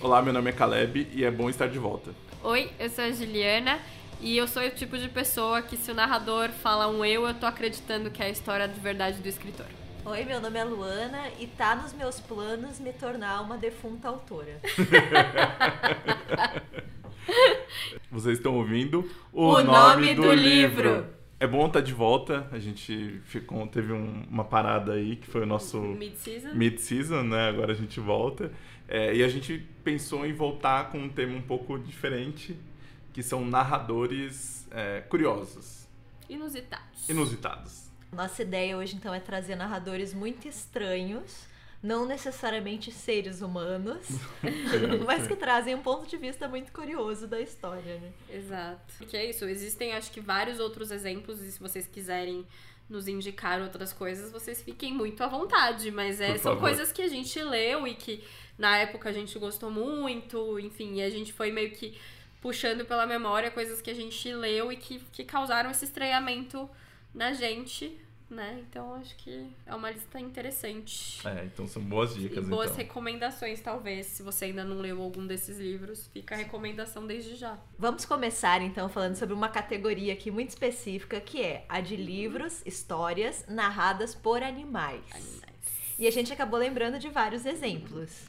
Olá, meu nome é Caleb e é bom estar de volta. Oi, eu sou a Juliana e eu sou o tipo de pessoa que se o narrador fala um eu, eu tô acreditando que é a história de verdade do escritor. Oi, meu nome é Luana e tá nos meus planos me tornar uma defunta autora. Vocês estão ouvindo o, o nome, nome, do, do livro. livro. É bom estar de volta. A gente ficou, teve um, uma parada aí que foi o nosso mid-season, mid-season né? Agora a gente volta. É, e a gente pensou em voltar com um tema um pouco diferente, que são narradores é, curiosos. Inusitados. Inusitados. Nossa ideia hoje, então, é trazer narradores muito estranhos, não necessariamente seres humanos, mas que trazem um ponto de vista muito curioso da história, né? Exato. Porque é isso, existem acho que vários outros exemplos, e se vocês quiserem nos indicar outras coisas, vocês fiquem muito à vontade. Mas é, são coisas que a gente leu e que na época a gente gostou muito, enfim, e a gente foi meio que puxando pela memória coisas que a gente leu e que, que causaram esse estranhamento na gente, né? Então acho que é uma lista interessante. É, então são boas dicas. E boas então. recomendações, talvez. Se você ainda não leu algum desses livros, fica a recomendação desde já. Vamos começar então falando sobre uma categoria aqui muito específica, que é a de livros, histórias narradas por animais. Animais. E a gente acabou lembrando de vários exemplos.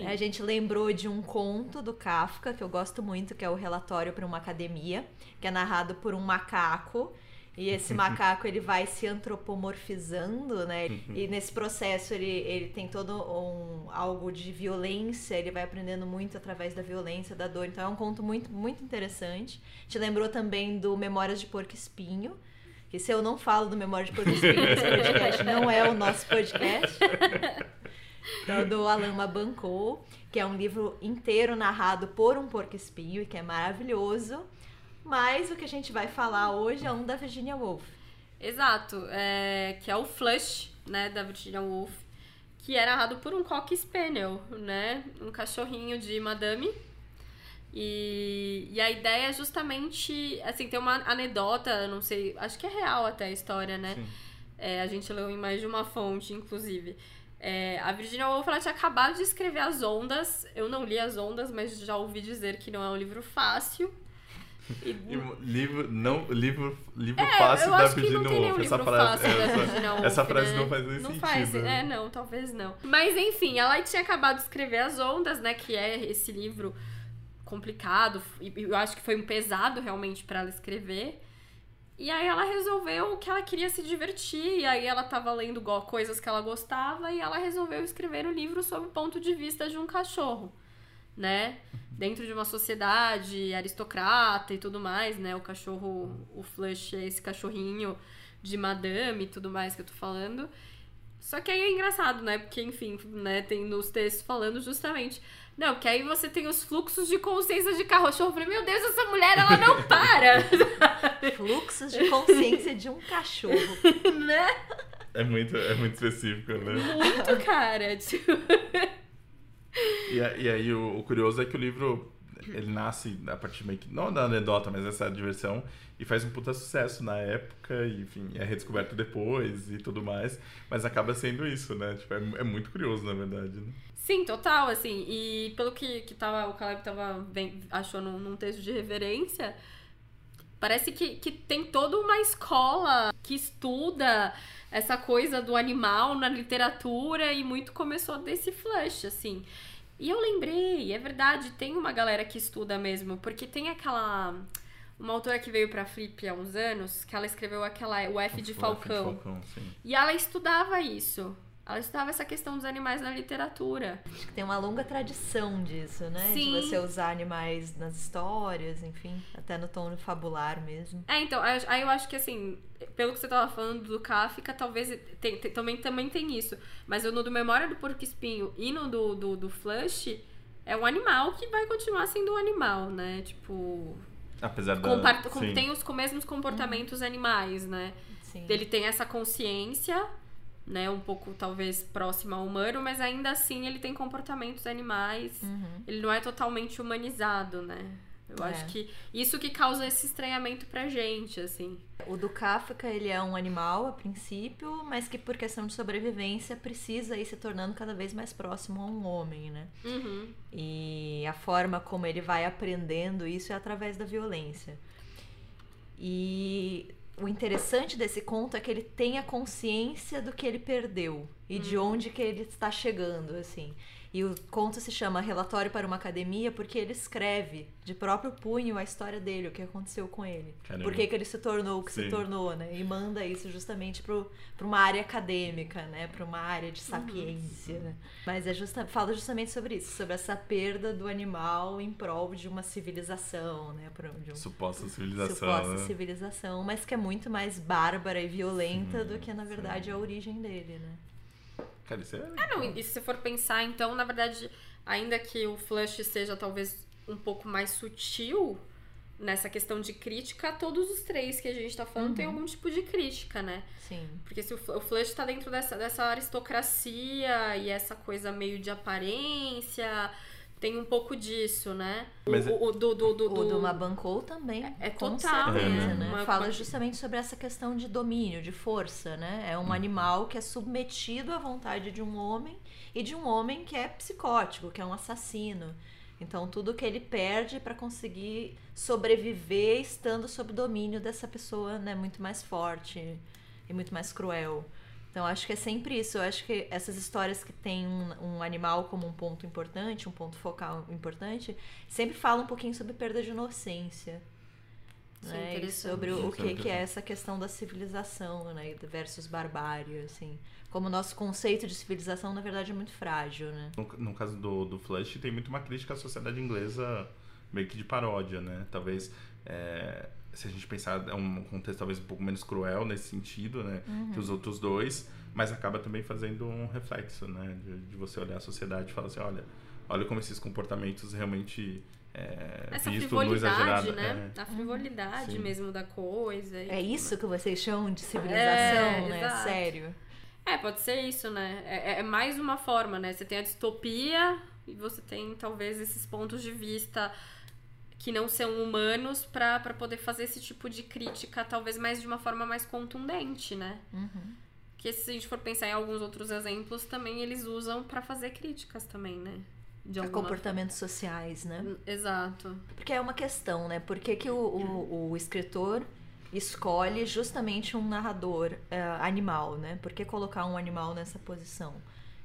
Sim. A gente lembrou de um conto do Kafka, que eu gosto muito, que é o Relatório para uma Academia, que é narrado por um macaco e esse macaco ele vai se antropomorfizando, né? E nesse processo ele, ele tem todo um algo de violência, ele vai aprendendo muito através da violência, da dor. Então é um conto muito muito interessante. Te lembrou também do Memórias de Porco Espinho, que se eu não falo do Memórias de Porco Espinho, esse podcast não é o nosso podcast. Então, do Alain Mabancou, que é um livro inteiro narrado por um porco espinho e que é maravilhoso. Mas o que a gente vai falar hoje é um da Virginia Woolf. Exato, é, que é o Flush, né, da Virginia Woolf, que é narrado por um Cocker Spaniel, né, um cachorrinho de madame. E, e a ideia é justamente, assim, tem uma anedota, não sei, acho que é real até a história, né? É, a gente leu em mais de uma fonte, inclusive. É, a Virginia Woolf ela tinha acabado de escrever As Ondas. Eu não li As Ondas, mas já ouvi dizer que não é um livro fácil. E... livro, não, livro, livro é, fácil da Virginia Woolf. Essa frase, essa, essa frase né? não faz nem não sentido. Faz, né? É, não, talvez não. Mas enfim, ela tinha acabado de escrever As Ondas, né? Que é esse livro complicado. E eu acho que foi um pesado realmente para ela escrever. E aí ela resolveu que ela queria se divertir, e aí ela tava lendo coisas que ela gostava, e ela resolveu escrever um livro sob o ponto de vista de um cachorro, né? dentro de uma sociedade aristocrata e tudo mais, né? O cachorro, o Flush é esse cachorrinho de madame e tudo mais que eu tô falando. Só que aí é engraçado, né? Porque, enfim, né, tem nos textos falando justamente. Não, que aí você tem os fluxos de consciência de cachorro. Eu falei, meu Deus, essa mulher, ela não para! fluxos de consciência de um cachorro. né? É muito, é muito específico, né? Muito, cara. Tipo... E, e aí o, o, curioso é que o livro ele nasce a partir meio que não da anedota, mas essa diversão e faz um puta sucesso na época, e, enfim, é redescoberto depois e tudo mais, mas acaba sendo isso, né? Tipo, é, é muito curioso, na verdade, né? Sim, total, assim, e pelo que, que tava, o Caleb tava bem, achou num, num texto de reverência, parece que, que tem toda uma escola que estuda essa coisa do animal na literatura e muito começou desse flush, assim. E eu lembrei, é verdade, tem uma galera que estuda mesmo, porque tem aquela uma autora que veio pra Flip há uns anos, que ela escreveu aquela o F de Falcão. F de Falcão e ela estudava isso. Ela estudava essa questão dos animais na literatura. Acho que tem uma longa tradição disso, né? Sim. De você usar animais nas histórias, enfim, até no tom fabular mesmo. É, então, aí eu acho que assim, pelo que você tava falando do Kafka, talvez tem, tem, também, também tem isso. Mas no do Memória do Porco Espinho e no do, do, do Flush, é um animal que vai continuar sendo um animal, né? Tipo. Apesar da. Compar tem os mesmos comportamentos animais, né? Sim. Ele tem essa consciência né, um pouco talvez próximo ao humano, mas ainda assim ele tem comportamentos animais. Uhum. Ele não é totalmente humanizado, né? Eu é. acho que isso que causa esse estranhamento pra gente, assim. O do Kafka, ele é um animal a princípio, mas que por questão de sobrevivência precisa ir se tornando cada vez mais próximo a um homem, né? Uhum. E a forma como ele vai aprendendo isso é através da violência. E o interessante desse conto é que ele tem a consciência do que ele perdeu e uhum. de onde que ele está chegando, assim. E o conto se chama Relatório para uma Academia porque ele escreve de próprio punho a história dele, o que aconteceu com ele. Caramba. Por que, que ele se tornou o que Sim. se tornou, né? E manda isso justamente para uma área acadêmica, né? Para uma área de sapiência, né? Mas é justa, fala justamente sobre isso, sobre essa perda do animal em prol de uma civilização, né? De um, suposta civilização. Suposta né? civilização, mas que é muito mais bárbara e violenta Sim, do que, na verdade, a origem dele, né? Cara, isso é. É, não, e se você for pensar, então, na verdade, ainda que o Flush seja talvez um pouco mais sutil nessa questão de crítica, todos os três que a gente tá falando uhum. tem algum tipo de crítica, né? Sim. Porque se o, o Flush tá dentro dessa, dessa aristocracia e essa coisa meio de aparência tem um pouco disso, né? Mas o, o, do, do, do, o do Mabancou também. É, é total. Certeza, é, né? Uma, Fala justamente sobre essa questão de domínio, de força, né? É um hum. animal que é submetido à vontade de um homem e de um homem que é psicótico, que é um assassino. Então, tudo que ele perde para conseguir sobreviver estando sob domínio dessa pessoa, né, muito mais forte e muito mais cruel. Então acho que é sempre isso. Eu acho que essas histórias que tem um, um, animal como um ponto importante, um ponto focal importante, sempre falam um pouquinho sobre perda de inocência. Sim, né? E sobre o, o que, que é essa questão da civilização, né? Versus barbárie, assim. Como o nosso conceito de civilização, na verdade, é muito frágil, né? No, no caso do, do Flash, tem muito uma crítica à sociedade inglesa meio que de paródia, né? Talvez... É se a gente pensar, é um contexto talvez um pouco menos cruel nesse sentido, né? Uhum. Que os outros dois, mas acaba também fazendo um reflexo, né? De, de, você olhar a sociedade e falar assim, olha, olha como esses comportamentos realmente é, Essa frivolidade, né? É. A frivolidade Sim. mesmo da coisa. É isso que vocês chamam de civilização, é, né? Exato. Sério. É, pode ser isso, né? É, é mais uma forma, né? Você tem a distopia e você tem talvez esses pontos de vista que não são humanos para poder fazer esse tipo de crítica, talvez mais de uma forma mais contundente, né? Uhum. Que se a gente for pensar em alguns outros exemplos, também eles usam para fazer críticas também, né? De comportamentos forma. sociais, né? Hum, exato. Porque é uma questão, né? Por que, que o, o, o escritor escolhe justamente um narrador uh, animal, né? Por que colocar um animal nessa posição?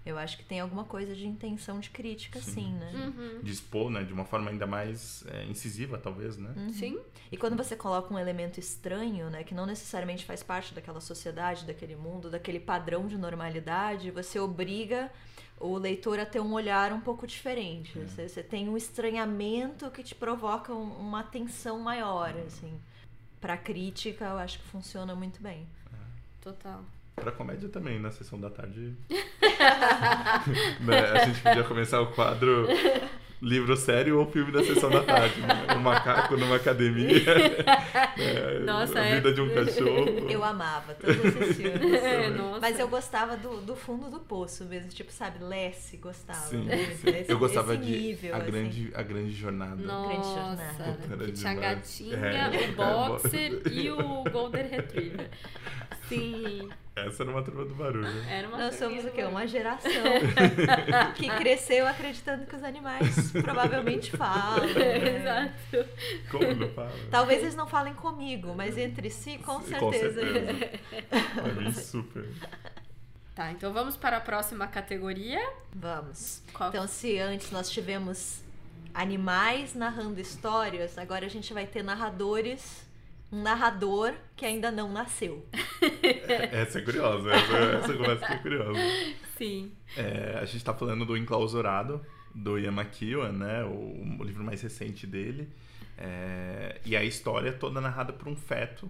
Eu acho que tem alguma coisa de intenção de crítica, sim, sim né? Uhum. De expor, né? De uma forma ainda mais é, incisiva, talvez, né? Uhum. Sim. E quando você coloca um elemento estranho, né? Que não necessariamente faz parte daquela sociedade, daquele mundo, daquele padrão de normalidade, você obriga o leitor a ter um olhar um pouco diferente. É. Você, você, tem um estranhamento que te provoca um, uma atenção maior, uhum. assim. Pra crítica, eu acho que funciona muito bem. É. Total. Pra comédia também, na sessão da tarde. né? A gente podia começar o quadro livro sério ou filme da sessão da tarde. Né? Um macaco numa academia. né? Nossa, a vida é... de um cachorro. Eu amava todos esses filmes. É, Mas eu gostava do, do fundo do poço mesmo. Tipo, sabe, Lessie gostava. Sim, sim. eu gostava de nível, a, assim. grande, a Grande Jornada. Nossa, grande jornada. Que tinha a gatinha, é, o boxer e o Golden Retriever. Sim. Essa era uma turma do barulho. Era uma Nós somos o quê? Uma geração que cresceu acreditando que os animais provavelmente falam. Né? Exato. Como não falam? Talvez eles não falem comigo, mas entre si, com certeza. Com certeza. Pra mim, super. Tá, então vamos para a próxima categoria. Vamos. Qual? Então, se antes nós tivemos animais narrando histórias, agora a gente vai ter narradores um narrador que ainda não nasceu. essa é curiosa, essa, essa conversa é curiosa. Sim. É, a gente está falando do Enclausurado, do Ian McEwan, né? O, o livro mais recente dele. É, e a história é toda narrada por um feto.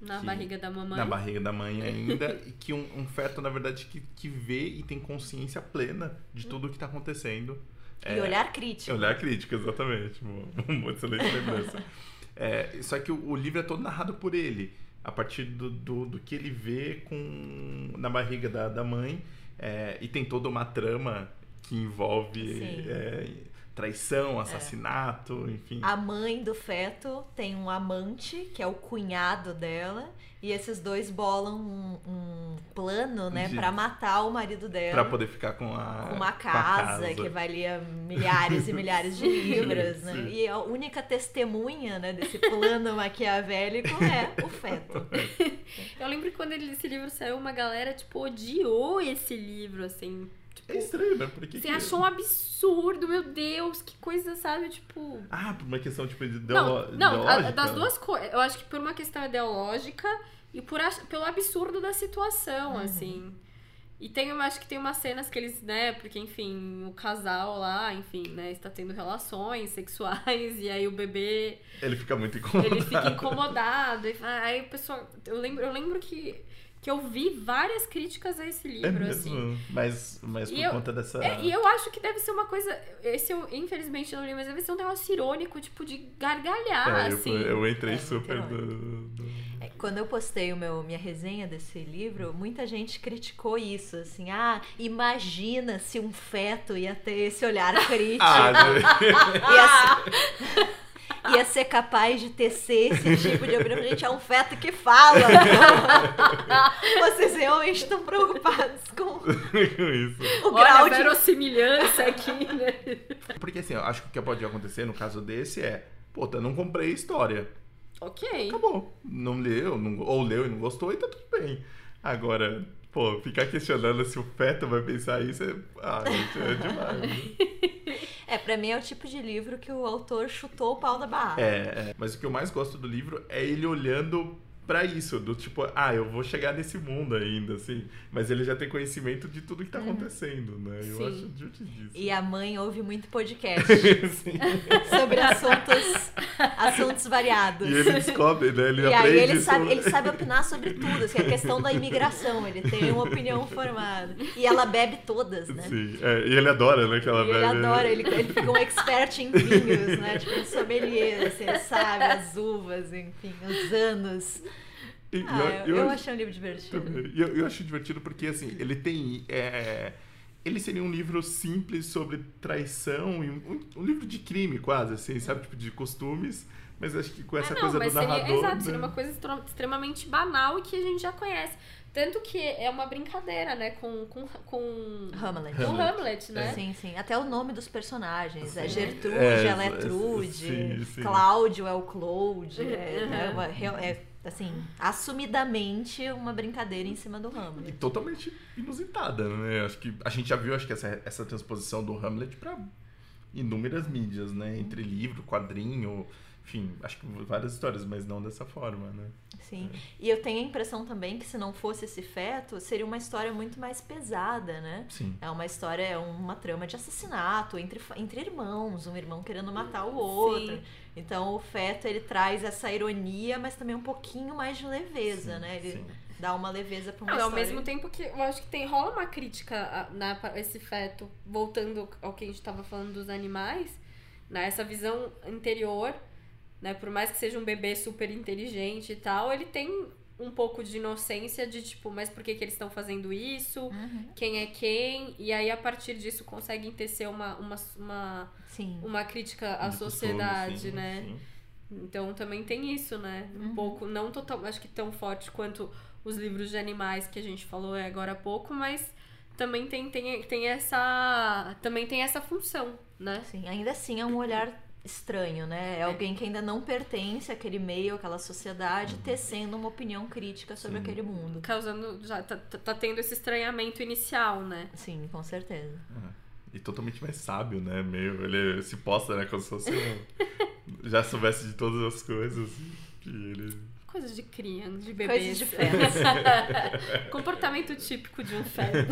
Na que, barriga da mamãe. Na barriga da mãe ainda. e que um, um, feto, na verdade, que, que vê e tem consciência plena de tudo o que está acontecendo. E é, olhar crítico. Olhar crítico, exatamente. Uma excelente lembrança. É, só que o, o, livro é todo narrado por ele, a partir do, do, do que ele vê com, na barriga da, da mãe. É, e tem toda uma trama que envolve é, traição, assassinato, enfim. A mãe do feto tem um amante, que é o cunhado dela, e esses dois bolam um, um plano, né, De- pra matar o marido dela. Pra poder ficar com a, com uma com a casa, que valia milhares e milhares de libras, né? Sim. E a única testemunha, né, desse plano maquiavélico é o feto. Eu lembro que quando ele- esse livro saiu, uma galera, tipo, odiou esse livro, assim. Tipo, É estranho, né? Por que você que- achou um absurdo, meu Deus, que coisa, sabe? Tipo. Ah, por uma questão, tipo, de Não, ideolo- não, a- ideológica? das duas coisas. Eu acho que por uma questão ideológica e por ach- pelo absurdo da situação, assim. E tem, eu acho que tem umas cenas que eles, né, porque, enfim, o casal lá, enfim, né, está tendo relações sexuais, e aí o bebê, Ele fica muito incomodado. ele fica incomodado. E, aí o pessoal, eu lembro, eu lembro que, que eu vi várias críticas a esse É livro, assim. mesmo? Mas, mas por E eu- conta dessa... É, e eu acho que deve ser uma coisa. Esse eu, infelizmente, não li, mas deve ser um negócio irônico, tipo, de gargalhar, É, eu, assim. eu entrei É super do, do- É, Quando eu postei o meu, minha resenha desse livro, muita gente criticou isso, assim, ah, imagina se um feto ia ter esse olhar crítico, Ah, ia, ser, ia ser capaz de tecer esse tipo de opinião. Gente, é um feto que fala. Vocês realmente estão preocupados com com isso. o Olha grau de verossimilhança aqui, né? Porque assim, eu acho que o que pode acontecer no caso desse é, pô, eu não comprei a história. ok. Acabou. Não leu, não- ou leu e não gostou, e tá tudo bem. Agora, pô, ficar questionando se o feto vai pensar isso é. Ah, gente, é demais. É, pra mim é o tipo de livro que o autor chutou o pau da barraca. É, é. Mas o que eu mais gosto do livro é ele olhando pra isso, do tipo, ah, eu vou chegar nesse mundo ainda, assim. Mas ele já tem conhecimento de tudo que tá acontecendo, né? Eu Sim. acho divertidíssimo. E a mãe ouve muito podcast sobre assuntos, assuntos variados. E ele descobre, né? Ele E aí aprende ele isso. sabe, ele sabe opinar sobre tudo, assim, a questão da imigração, ele tem uma opinião formada. E ela bebe todas, né? Sim, é, e ele adora, né? Que ela E ele bebe- adora, ele, ele fica um expert em vinhos, né? Tipo, um sommelier, assim, ele sabe as uvas, enfim, os anos. E- Ah, eu, eu achei um livro divertido. Eu, eu acho divertido porque, assim, ele tem. é, ele seria um livro simples sobre traição e um, um livro de crime, quase, assim, sabe? Tipo, de costumes. Mas acho que com essa ah, não, coisa mas do seria, narrador. exato, né? seria uma coisa extremamente banal e que a gente já conhece. Tanto que é uma brincadeira, né, com, com, com, Hamlet. com Hamlet. Hamlet, né? Sim, sim. Até o nome dos personagens. É Sim. Gertrude, É, ela é é, Trude. sim, sim. Cláudio é o Claude. É, Uhum. é uma- real- é, assim, assumidamente uma brincadeira em cima do E Hamlet. totalmente inusitada, né? Acho que a gente já viu, acho que essa, essa transposição do Hamlet pra inúmeras mídias, né? Entre livro, quadrinho, enfim, acho que várias histórias, mas não dessa forma, né? Sim. E eu tenho a impressão também que se não fosse esse feto, seria uma história muito mais pesada, né? Sim. É uma história, é uma trama de assassinato entre, entre irmãos, um irmão querendo matar o outro. Sim. Então o feto ele traz essa ironia, mas também um pouquinho mais de leveza, Sim, né? Ele sim. dá uma leveza pra uma Não, ao história. mesmo tempo que eu acho que tem rola uma crítica na, esse feto, voltando ao que a gente tava falando dos animais, né? Essa visão interior, né? Por mais que seja um bebê super inteligente e tal, ele tem um pouco de inocência de tipo, mas por que, que eles estão fazendo isso? Uhum. Quem é quem? E aí, a partir disso, conseguem tecer uma, uma, uma, Sim. uma crítica à costume, sociedade, sim, né? sim. Então também tem isso, né? Um Uhum. pouco, não total, acho que tão forte quanto os livros de animais que a gente falou agora há pouco, mas também tem, tem, tem essa também tem essa função, né? Sim, ainda assim é um olhar estranho, né? É alguém que ainda não pertence àquele meio, àquela sociedade, tecendo uma opinião crítica sobre Sim. aquele mundo. Causando já tá, tá- tá tendo esse estranhamento inicial, né? Sim, com certeza. E totalmente mais sábio, né? Meio, ele se posta, né? Como se fosse um... Já soubesse de todas as coisas. Que ele... Coisas de criança, de bebês. Coisas de fetos. Comportamento típico de um feto.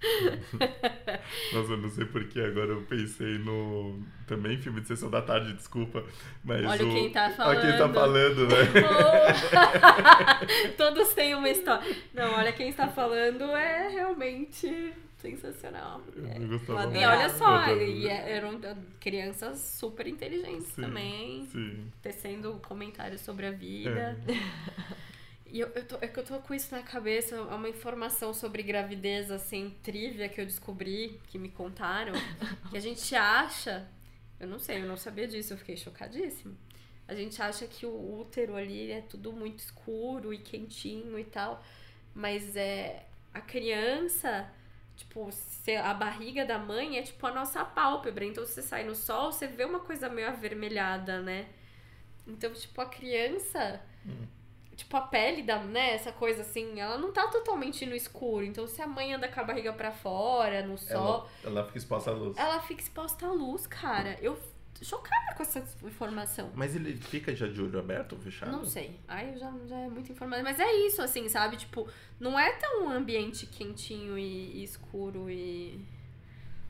Nossa, eu não sei porque agora eu pensei no... Também filme de Sessão da Tarde, desculpa. Mas Olha o... quem tá Olha quem tá falando. falando, né? Oh! Todos têm uma história. Não, olha quem está falando é realmente sensacional. É. Eu gostava E olha só, e é- eram crianças super inteligentes Sim, também, Sim. tecendo comentários sobre a vida. E eu, eu, tô, é que eu tô com isso na cabeça, é uma informação sobre gravidez, assim, trívia que eu descobri, que me contaram, que a gente acha. Eu não sei, eu não sabia disso, eu fiquei chocadíssima. A gente acha que o útero ali é tudo muito escuro e quentinho e tal, mas é a criança, tipo, a barriga da mãe é tipo a nossa pálpebra. Então, se você sai no sol, você vê uma coisa meio avermelhada, né? Então, tipo, a criança. Hum. Tipo, a pele da, né, essa coisa assim, ela não tá totalmente no escuro. Então, se a mãe anda com a barriga para fora, no sol. Ela, ela fica exposta à luz. Ela fica exposta à luz, cara. Eu chocada com essa informação. Mas ele fica já de olho aberto ou fechado? Não sei. Aí já, já é muito informação. Mas é isso, assim, sabe? Tipo, não é tão um ambiente quentinho e, e escuro e.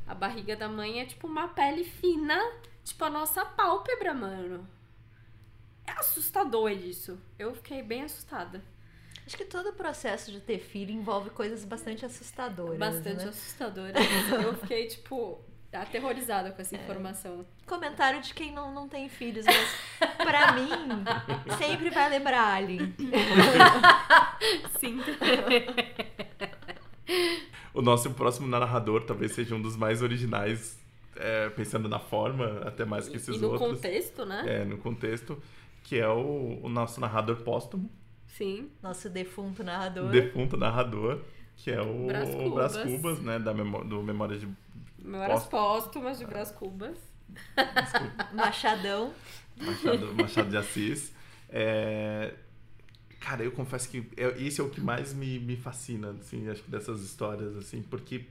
A barriga da mãe é tipo uma pele fina, tipo a nossa pálpebra, mano. É assustador isso. Eu fiquei bem assustada. Acho que todo o processo de ter filho envolve coisas bastante assustadoras. Bastante né? assustadoras. Eu fiquei, tipo, aterrorizada com essa é. informação. Comentário de quem não, não tem filhos, mas pra mim, sempre vai lembrar Alien. Sim. o nosso próximo narrador talvez seja um dos mais originais, é, pensando na forma, até mais que esses e no outros. no contexto, né? É, no contexto, que é o, o nosso narrador póstumo. Sim. Nosso defunto narrador. Defunto narrador, que é o Brás Cubas, Brás Cubas né, da memó do Memória de Memórias póstumas de Brás Cubas. Machadão. Machado, Machado de Assis. É... Cara, eu confesso que esse é o que mais me, me fascina, assim, acho que dessas histórias, assim, porque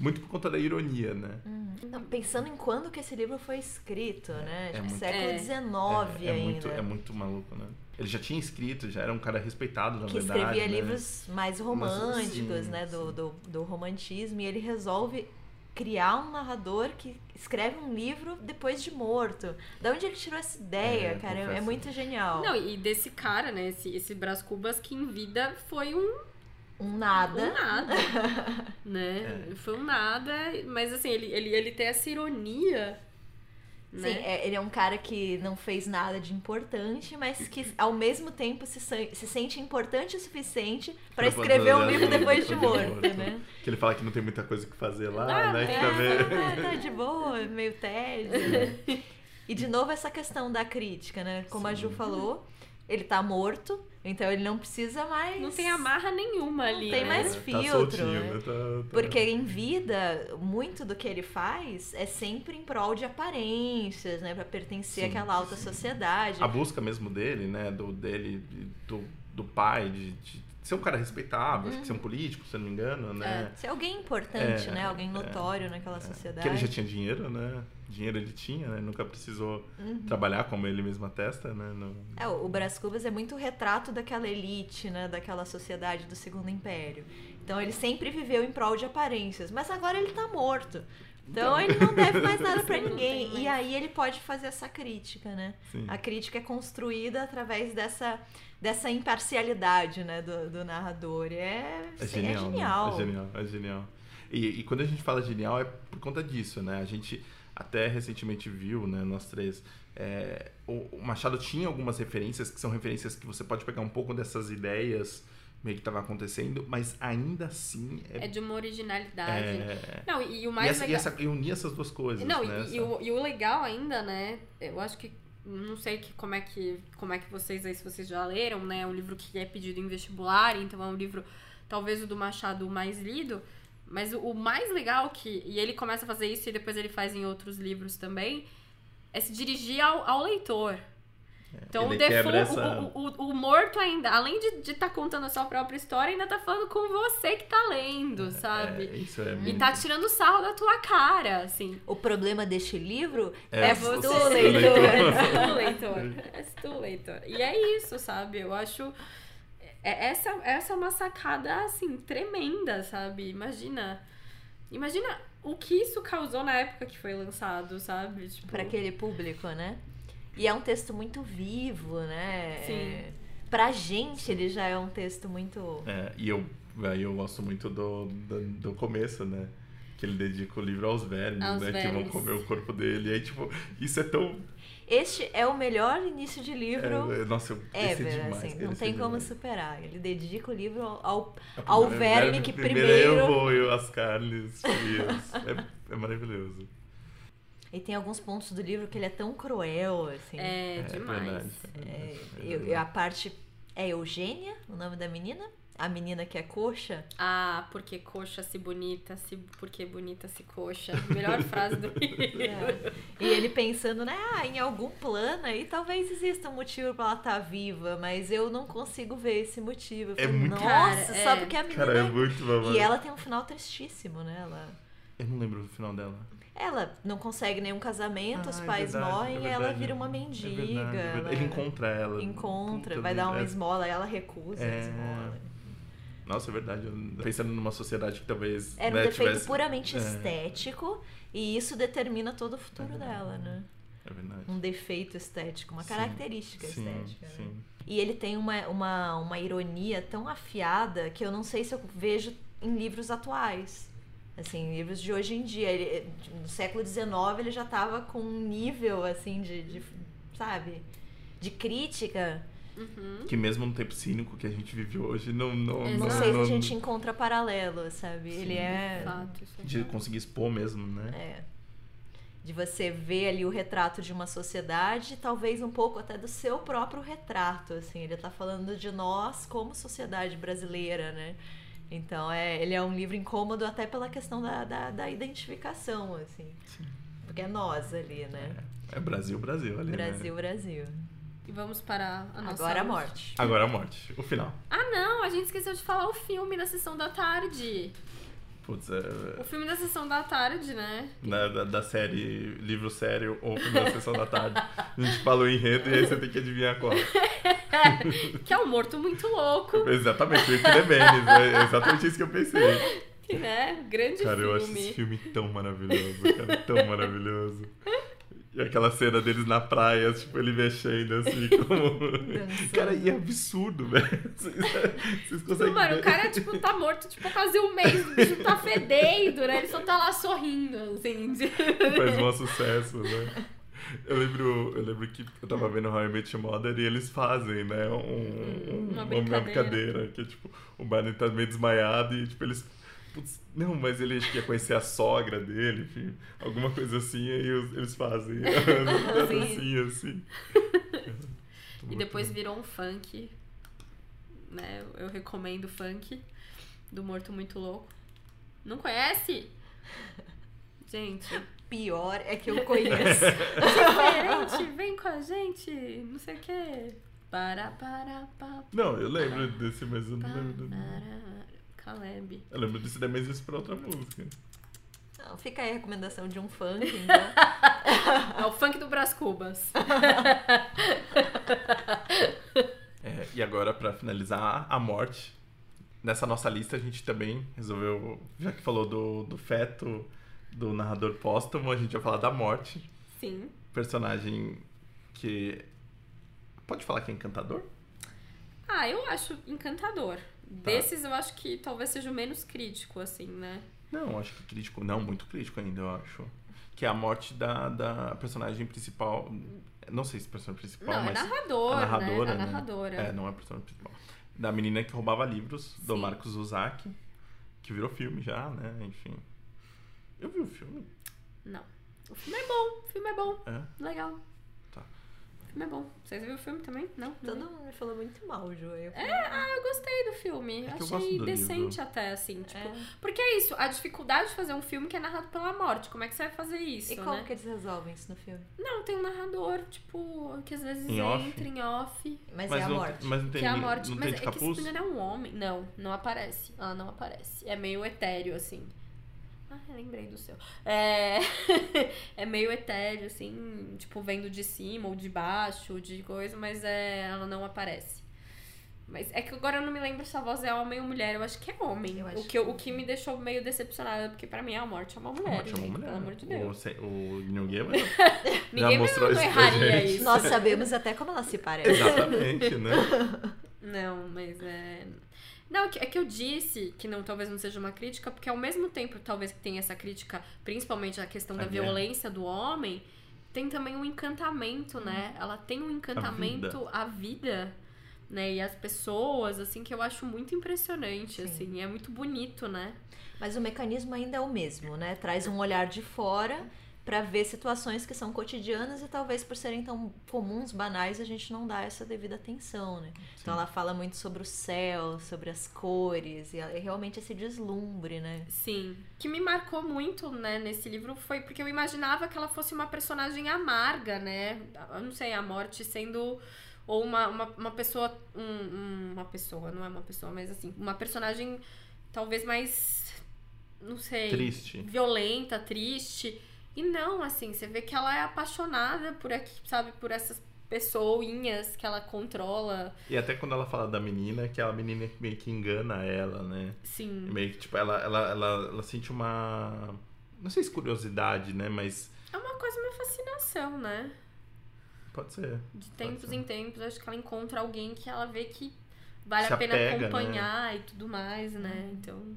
muito por conta da ironia, né? Uhum. pensando em quando que esse livro foi escrito, é, né? Acho é muito, século XIX é, é, ainda. Muito, é muito maluco, né? Ele já tinha escrito, já era um cara respeitado, na que verdade. Que escrevia né? livros mais românticos, Mas, sim, né? Do, do, do romantismo. E ele resolve criar um narrador que escreve um livro depois de morto. Da onde ele tirou essa ideia, é, cara? É muito genial. Não, e desse cara, né? Esse, esse Brás Cubas que em vida foi um. Um nada. Um nada. né? É. Foi um nada. Mas assim, ele, ele, ele tem essa ironia Sim, né? é, ele é um cara que não fez nada de importante, mas que ao mesmo tempo se, se sente importante o suficiente para escrever um livro depois de morto, né? Que ele fala que não tem muita coisa que fazer lá, ah, né? É, meio... tá de boa, meio tédio. e de novo essa questão da crítica, né? Como Sim. a Ju falou, ele tá morto, então ele não precisa mais. Não tem amarra nenhuma ali. Não tem né? mais tá filtro. Né? Né? Tá, tá... Porque em vida, muito do que ele faz é sempre em prol de aparências, né? Pra pertencer sim, àquela alta sim. sociedade. A busca mesmo dele, né? Do, dele, do, do pai, de, de ser um cara respeitável, uhum. acho que ser um político, se eu não me engano, né? É, ser alguém importante, é, né? Alguém é. notório é, naquela sociedade. Que ele já tinha dinheiro, né? Dinheiro ele tinha, né? Nunca precisou uhum. trabalhar como ele mesmo atesta, né? No... É, o Brás Cubas é muito retrato daquela elite, né? Daquela sociedade do Segundo Império. Então ele sempre viveu em prol de aparências, mas agora ele tá morto. Então, então ele não deve mais nada para ninguém. E aí ele pode fazer essa crítica, né? Sim. A crítica é construída através dessa dessa imparcialidade né, do, do narrador. É, é genial. É genial. Né? É genial, é genial. E, e, quando a gente fala genial é por conta disso, né? A gente até recentemente viu, né, nós três, é, o, Machado tinha algumas referências que são referências que você pode pegar um pouco dessas ideias meio que estava acontecendo, mas ainda assim é, é de uma originalidade. É... Não, e, o mais e essa, legal... e, essa, e unir essas duas coisas. Não, né? e, e, o, e o legal ainda, né? Eu acho que não sei que, como, é que, como é que vocês aí, se vocês já leram, né? Um livro que é pedido em vestibular, então é um livro, talvez o do Machado mais lido. Mas o, o mais legal que. E ele começa a fazer isso e depois ele faz em outros livros também, é se dirigir ao, ao leitor. Então o, defunto, essa... o, o, o, morto ainda, além de estar tá contando a sua própria história, ainda tá falando com você que tá lendo, é, sabe? É, isso é e tá tirando sarro da tua cara, assim. O problema deste livro é, é você, leitor. É tu, leitor. É tu, leitor. E é isso, sabe? Eu acho. É, essa, essa é uma sacada, assim, tremenda, sabe? Imagina. Imagina o que isso causou na época que foi lançado, sabe? Tipo... Para aquele público, né? E é um texto muito vivo, né? Sim. É, pra gente, ele já é um texto muito. É, e eu, eu gosto muito do, do, do começo, né? Que ele dedica o livro aos velhos, aos né? Velhos. Que vão comer o corpo dele. E aí, tipo, isso é tão Este é o melhor início de livro É, nossa, eu é ever, demais, assim. Não é tem como demais. superar. Ele dedica o livro ao, ao verme que primeiro primeiro... eu vou e as carnes frias. É, é maravilhoso. E tem alguns pontos do livro que ele é tão cruel, assim. É, É demais. verdade. É, É eu- a parte... É Eugênia, o nome da menina? A menina que é coxa? Ah, porque coxa se bonita, se porque bonita se coxa. Melhor frase do livro. É. E ele pensando, né, ah, em algum plano aí talvez exista um motivo pra ela estar viva, mas eu não consigo ver esse motivo. É falei, muito- Nossa, Cara, só é. porque a menina. Cara, é muito babado. E ela tem um final tristíssimo, né? Ela, Eu não lembro do final dela. Ela não consegue nenhum casamento, Ah, os é pais verdade, morrem é e ela verdade. vira uma É mendiga. verdade, é verdade. ela Ele encontra ela. encontra, Puta, vai dar uma é- esmola, ela recusa a É. esmola. Nossa, é verdade. Pensando numa sociedade que talvez. Era um né, defeito tivesse- puramente É. estético e isso determina todo o futuro É verdade. dela, né? É verdade. Um defeito estético, uma Sim, característica sim, estética. né? Sim. E ele tem uma, uma, uma ironia tão afiada que eu não sei se eu vejo em livros atuais. Assim, livros de hoje em dia. Ele, no século XIX ele já estava com um nível, assim, de, de sabe? De crítica. Uhum. Que mesmo no tempo cínico que a gente vive hoje, não. Não, Exato. Não não, sei se a gente encontra paralelo, sabe? Ele Sim. é... Fato, é De fato. conseguir expor mesmo, né? É. De você ver ali o retrato de uma sociedade, talvez um pouco até do seu próprio retrato, assim. Ele tá falando de nós como sociedade brasileira, né? Então, é, ele é um livro incômodo até pela questão da, da, da identificação, assim. Sim. Porque é nós ali, né? É, é Brasil, Brasil ali. Brasil, Né? Brasil. E vamos para a nossa. Agora a morte. Agora a morte. O final. Ah, não, a gente esqueceu de falar o filme na sessão da tarde. Putz, é. O filme da sessão da tarde, né? Na, da, da série livro sério ou filme da sessão da tarde. A gente falou enredo e aí você tem que adivinhar qual. Que é o Morto Muito Louco, Exatamente, o Ikine Benes. É exatamente isso que eu pensei. que, né? Grande Cara, eu acho filme. esse filme tão maravilhoso, cara, tão maravilhoso. E aquela cena deles na praia, tipo, ele mexendo assim, como. Cara, e é absurdo, velho. Vocês, vocês conseguem. Mano, ver? o cara, tipo, tá morto, tipo, quase um mês, o bicho tá fedendo, né? Ele só tá lá sorrindo, assim. Faz um sucesso, né? Eu lembro, eu lembro que eu tava vendo How I Met Mother e eles fazem, né, um, um- Uma uma, brincadeira. brincadeira, que é tipo, o Barney tá meio desmaiado e tipo, eles... Putz, não, mas ele acho que ia conhecer a sogra dele, enfim, alguma coisa assim, aí eles fazem a dancinha assim. E depois virou um funk, né? Eu recomendo funk do Morto Muito Louco. Não conhece? Gente, Pior é que eu conheço. diferente, vem com a gente, não sei o quê. Para, para, pa, Não, eu lembro desse, mas eu não lembro. do- para. Caleb. Eu lembro desse daí, mas isso pra outra música. Não, fica aí a recomendação de um funk, então. É o funk do Brás Cubas. É, e agora, pra finalizar, a morte. Nessa nossa lista, a gente também resolveu, já que falou do, do feto, do narrador póstumo, a gente vai falar da morte. Sim. Personagem que. Pode falar que é encantador? Ah, eu acho encantador. Desses eu acho que talvez seja o menos crítico, assim, né? Não, acho que crítico. Não, muito crítico ainda, eu acho. Que é a morte da, da personagem principal. Não sei se personagem principal, Não, é mas. narrador, a narradora, né? né? A narradora. É, não é a personagem principal. Da menina que roubava livros, do Sim. Marcos Uzaki, que virou filme já, né? Enfim. Eu vi o filme. Não. O filme é bom, o filme é bom. É. Legal. O filme é bom. Vocês viram o filme também? Não? não Todo vi. mundo me falou muito mal, Ju. Eu É, ah, eu gostei do filme. É que eu Achei gosto do decente livro. até, assim. Tipo, É. Porque é isso, a dificuldade de fazer um filme que é narrado pela morte. Como é que você vai fazer isso, E como né? que eles resolvem isso no filme? Não, tem um narrador, tipo, que às vezes Em off? entra em off. Mas, Mas, é a não, morte. mas não tem, que é a morte. não Mas tem é que capuz? não me engano é um homem. Não, não aparece. Ela não aparece. É meio etéreo, assim. Ah, lembrei do seu. É... é meio etéreo, assim, tipo, vendo de cima ou de baixo, de coisa, mas é... ela não aparece. Mas é que agora eu não me lembro se a voz é homem ou mulher. Eu acho que é homem. Eu acho o, que, o que me deixou meio decepcionada, porque pra mim a morte é uma A mulher, morte é uma gente, mulher. pelo amor de O, Deus. o Neil Gaiman Ninguém me mostrou isso pra erraria gente. isso. Nós sabemos até como ela se parece. Exatamente, né? Não, mas é. Não, é que, é que eu disse que não, talvez não seja uma crítica, porque ao mesmo tempo, talvez que tenha essa crítica, principalmente a questão A da guerra. violência do homem, tem também um encantamento, né? Ela tem um encantamento à vida, né? E as pessoas, assim, que eu acho muito impressionante, Sim. assim. É muito bonito, né? Mas o mecanismo ainda é o mesmo, né? Traz um olhar de fora para ver situações que são cotidianas e talvez por serem tão comuns, banais, a gente não dá essa devida atenção, né? Então ela fala muito sobre o céu, sobre as cores e é realmente esse deslumbre, né? Sim. O que me marcou muito, né, nesse livro foi porque eu imaginava que ela fosse uma personagem amarga, né? Eu não sei, a morte sendo. Ou uma, uma, uma pessoa. Um- uma pessoa, não é uma pessoa, mas assim, uma personagem talvez mais. Não sei. Triste. Violenta, triste. E não, assim, você vê que ela é apaixonada por aqui, sabe, por essas pessoinhas que ela controla. E até quando ela fala da menina, que é a menina que meio que engana ela, né? Sim. Meio que, tipo, ela, ela, ela, ela sente uma. Não sei se curiosidade, né? Mas É uma coisa, uma fascinação, né? pode ser. De tempos ser. em tempos, acho que ela encontra alguém que ela vê que vale Se a pena apega, né? acompanhar e tudo mais, né? Então.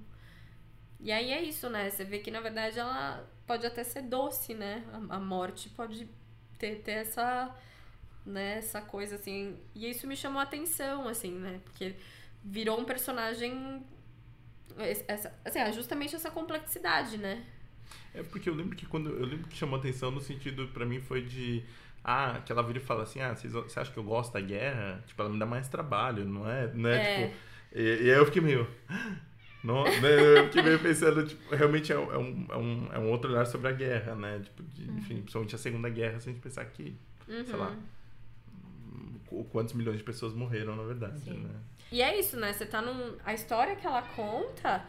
E aí é isso, né? Você vê que na verdade ela pode até ser doce, né? A, a morte pode ter, ter essa, né, essa coisa assim. E isso me chamou a atenção, assim, né? Porque virou um personagem. Essa, assim, é justamente essa complexidade, né? É porque eu lembro que quando. Eu lembro que chamou atenção no sentido, pra mim, foi de. Ah, que ela vira e fala assim, ah, você acha que eu gosto da guerra? Tipo, ela me dá mais trabalho, não é? Não é, É. tipo. E, e aí eu fiquei meio. Não, né, eu fiquei pensando, tipo, realmente é, um- é um, é, um, é um outro olhar sobre a guerra, né? Tipo, de, enfim, principalmente a Segunda Guerra, se a gente pensar que, sei lá, qu- quantos milhões de pessoas morreram, na verdade, Sim. né? E é isso, né? Você tá num. A história que ela conta.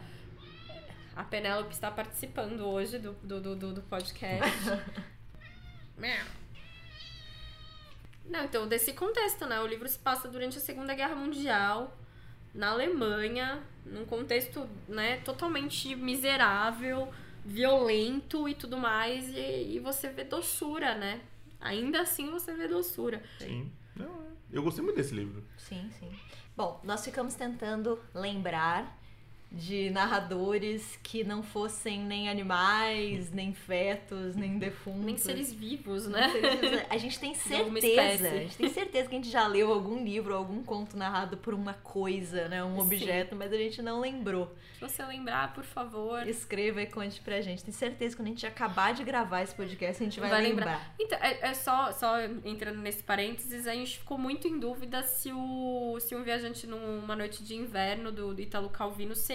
A Penélope está participando hoje do, do, do, do- podcast. Não, então, desse contexto, né? O livro se passa durante a Segunda Guerra Mundial, na Alemanha, num contexto, né, totalmente miserável, violento e tudo mais, e, e você vê doçura, né? Ainda assim você vê doçura. Sim. Não, eu gostei muito desse livro. Sim, sim. Bom, nós ficamos tentando lembrar de narradores que não fossem nem animais, nem fetos, nem defuntos. Nem seres vivos, Nem né? seres vivos. A gente tem certeza, a gente tem certeza que a gente já leu algum livro, algum conto narrado por uma coisa, né, um Sim. objeto, mas a gente não lembrou. Se você lembrar, por favor. Escreva e conte pra gente. Tenho certeza que quando a gente acabar de gravar esse podcast, a gente vai, Vai lembrar. lembrar. Então, é, é só, só entrando nesse parênteses, a gente ficou muito em dúvida se o se um viajante numa noite de inverno do, do Italo Calvino seria.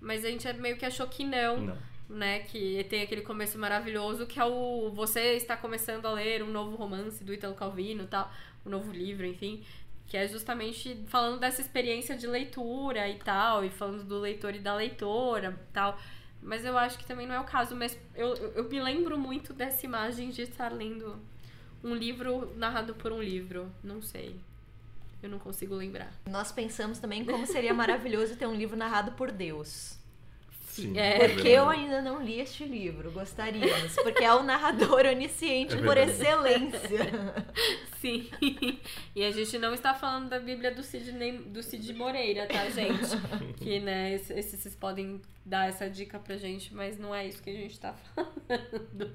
Mas a gente meio que achou que não, Não. né? Que tem aquele começo maravilhoso que é o você está começando a ler um novo romance do Italo Calvino, tal, um novo livro, enfim, que é justamente falando dessa experiência de leitura e tal, e falando do leitor e da leitora, tal. Mas eu acho que também não é o caso, mas eu, eu me lembro muito dessa imagem de estar lendo um livro narrado por um livro, não sei. Eu não consigo lembrar. Nós pensamos também como seria maravilhoso ter um livro narrado por Deus. Sim. É. Porque eu ainda não li este livro, gostaríamos. Porque é o narrador onisciente É por excelência. Sim. e a gente não está falando da Bíblia do Cid, nem- do Cid Moreira, tá, gente? que, né, vocês podem dar essa dica pra gente, mas não é isso que a gente tá falando.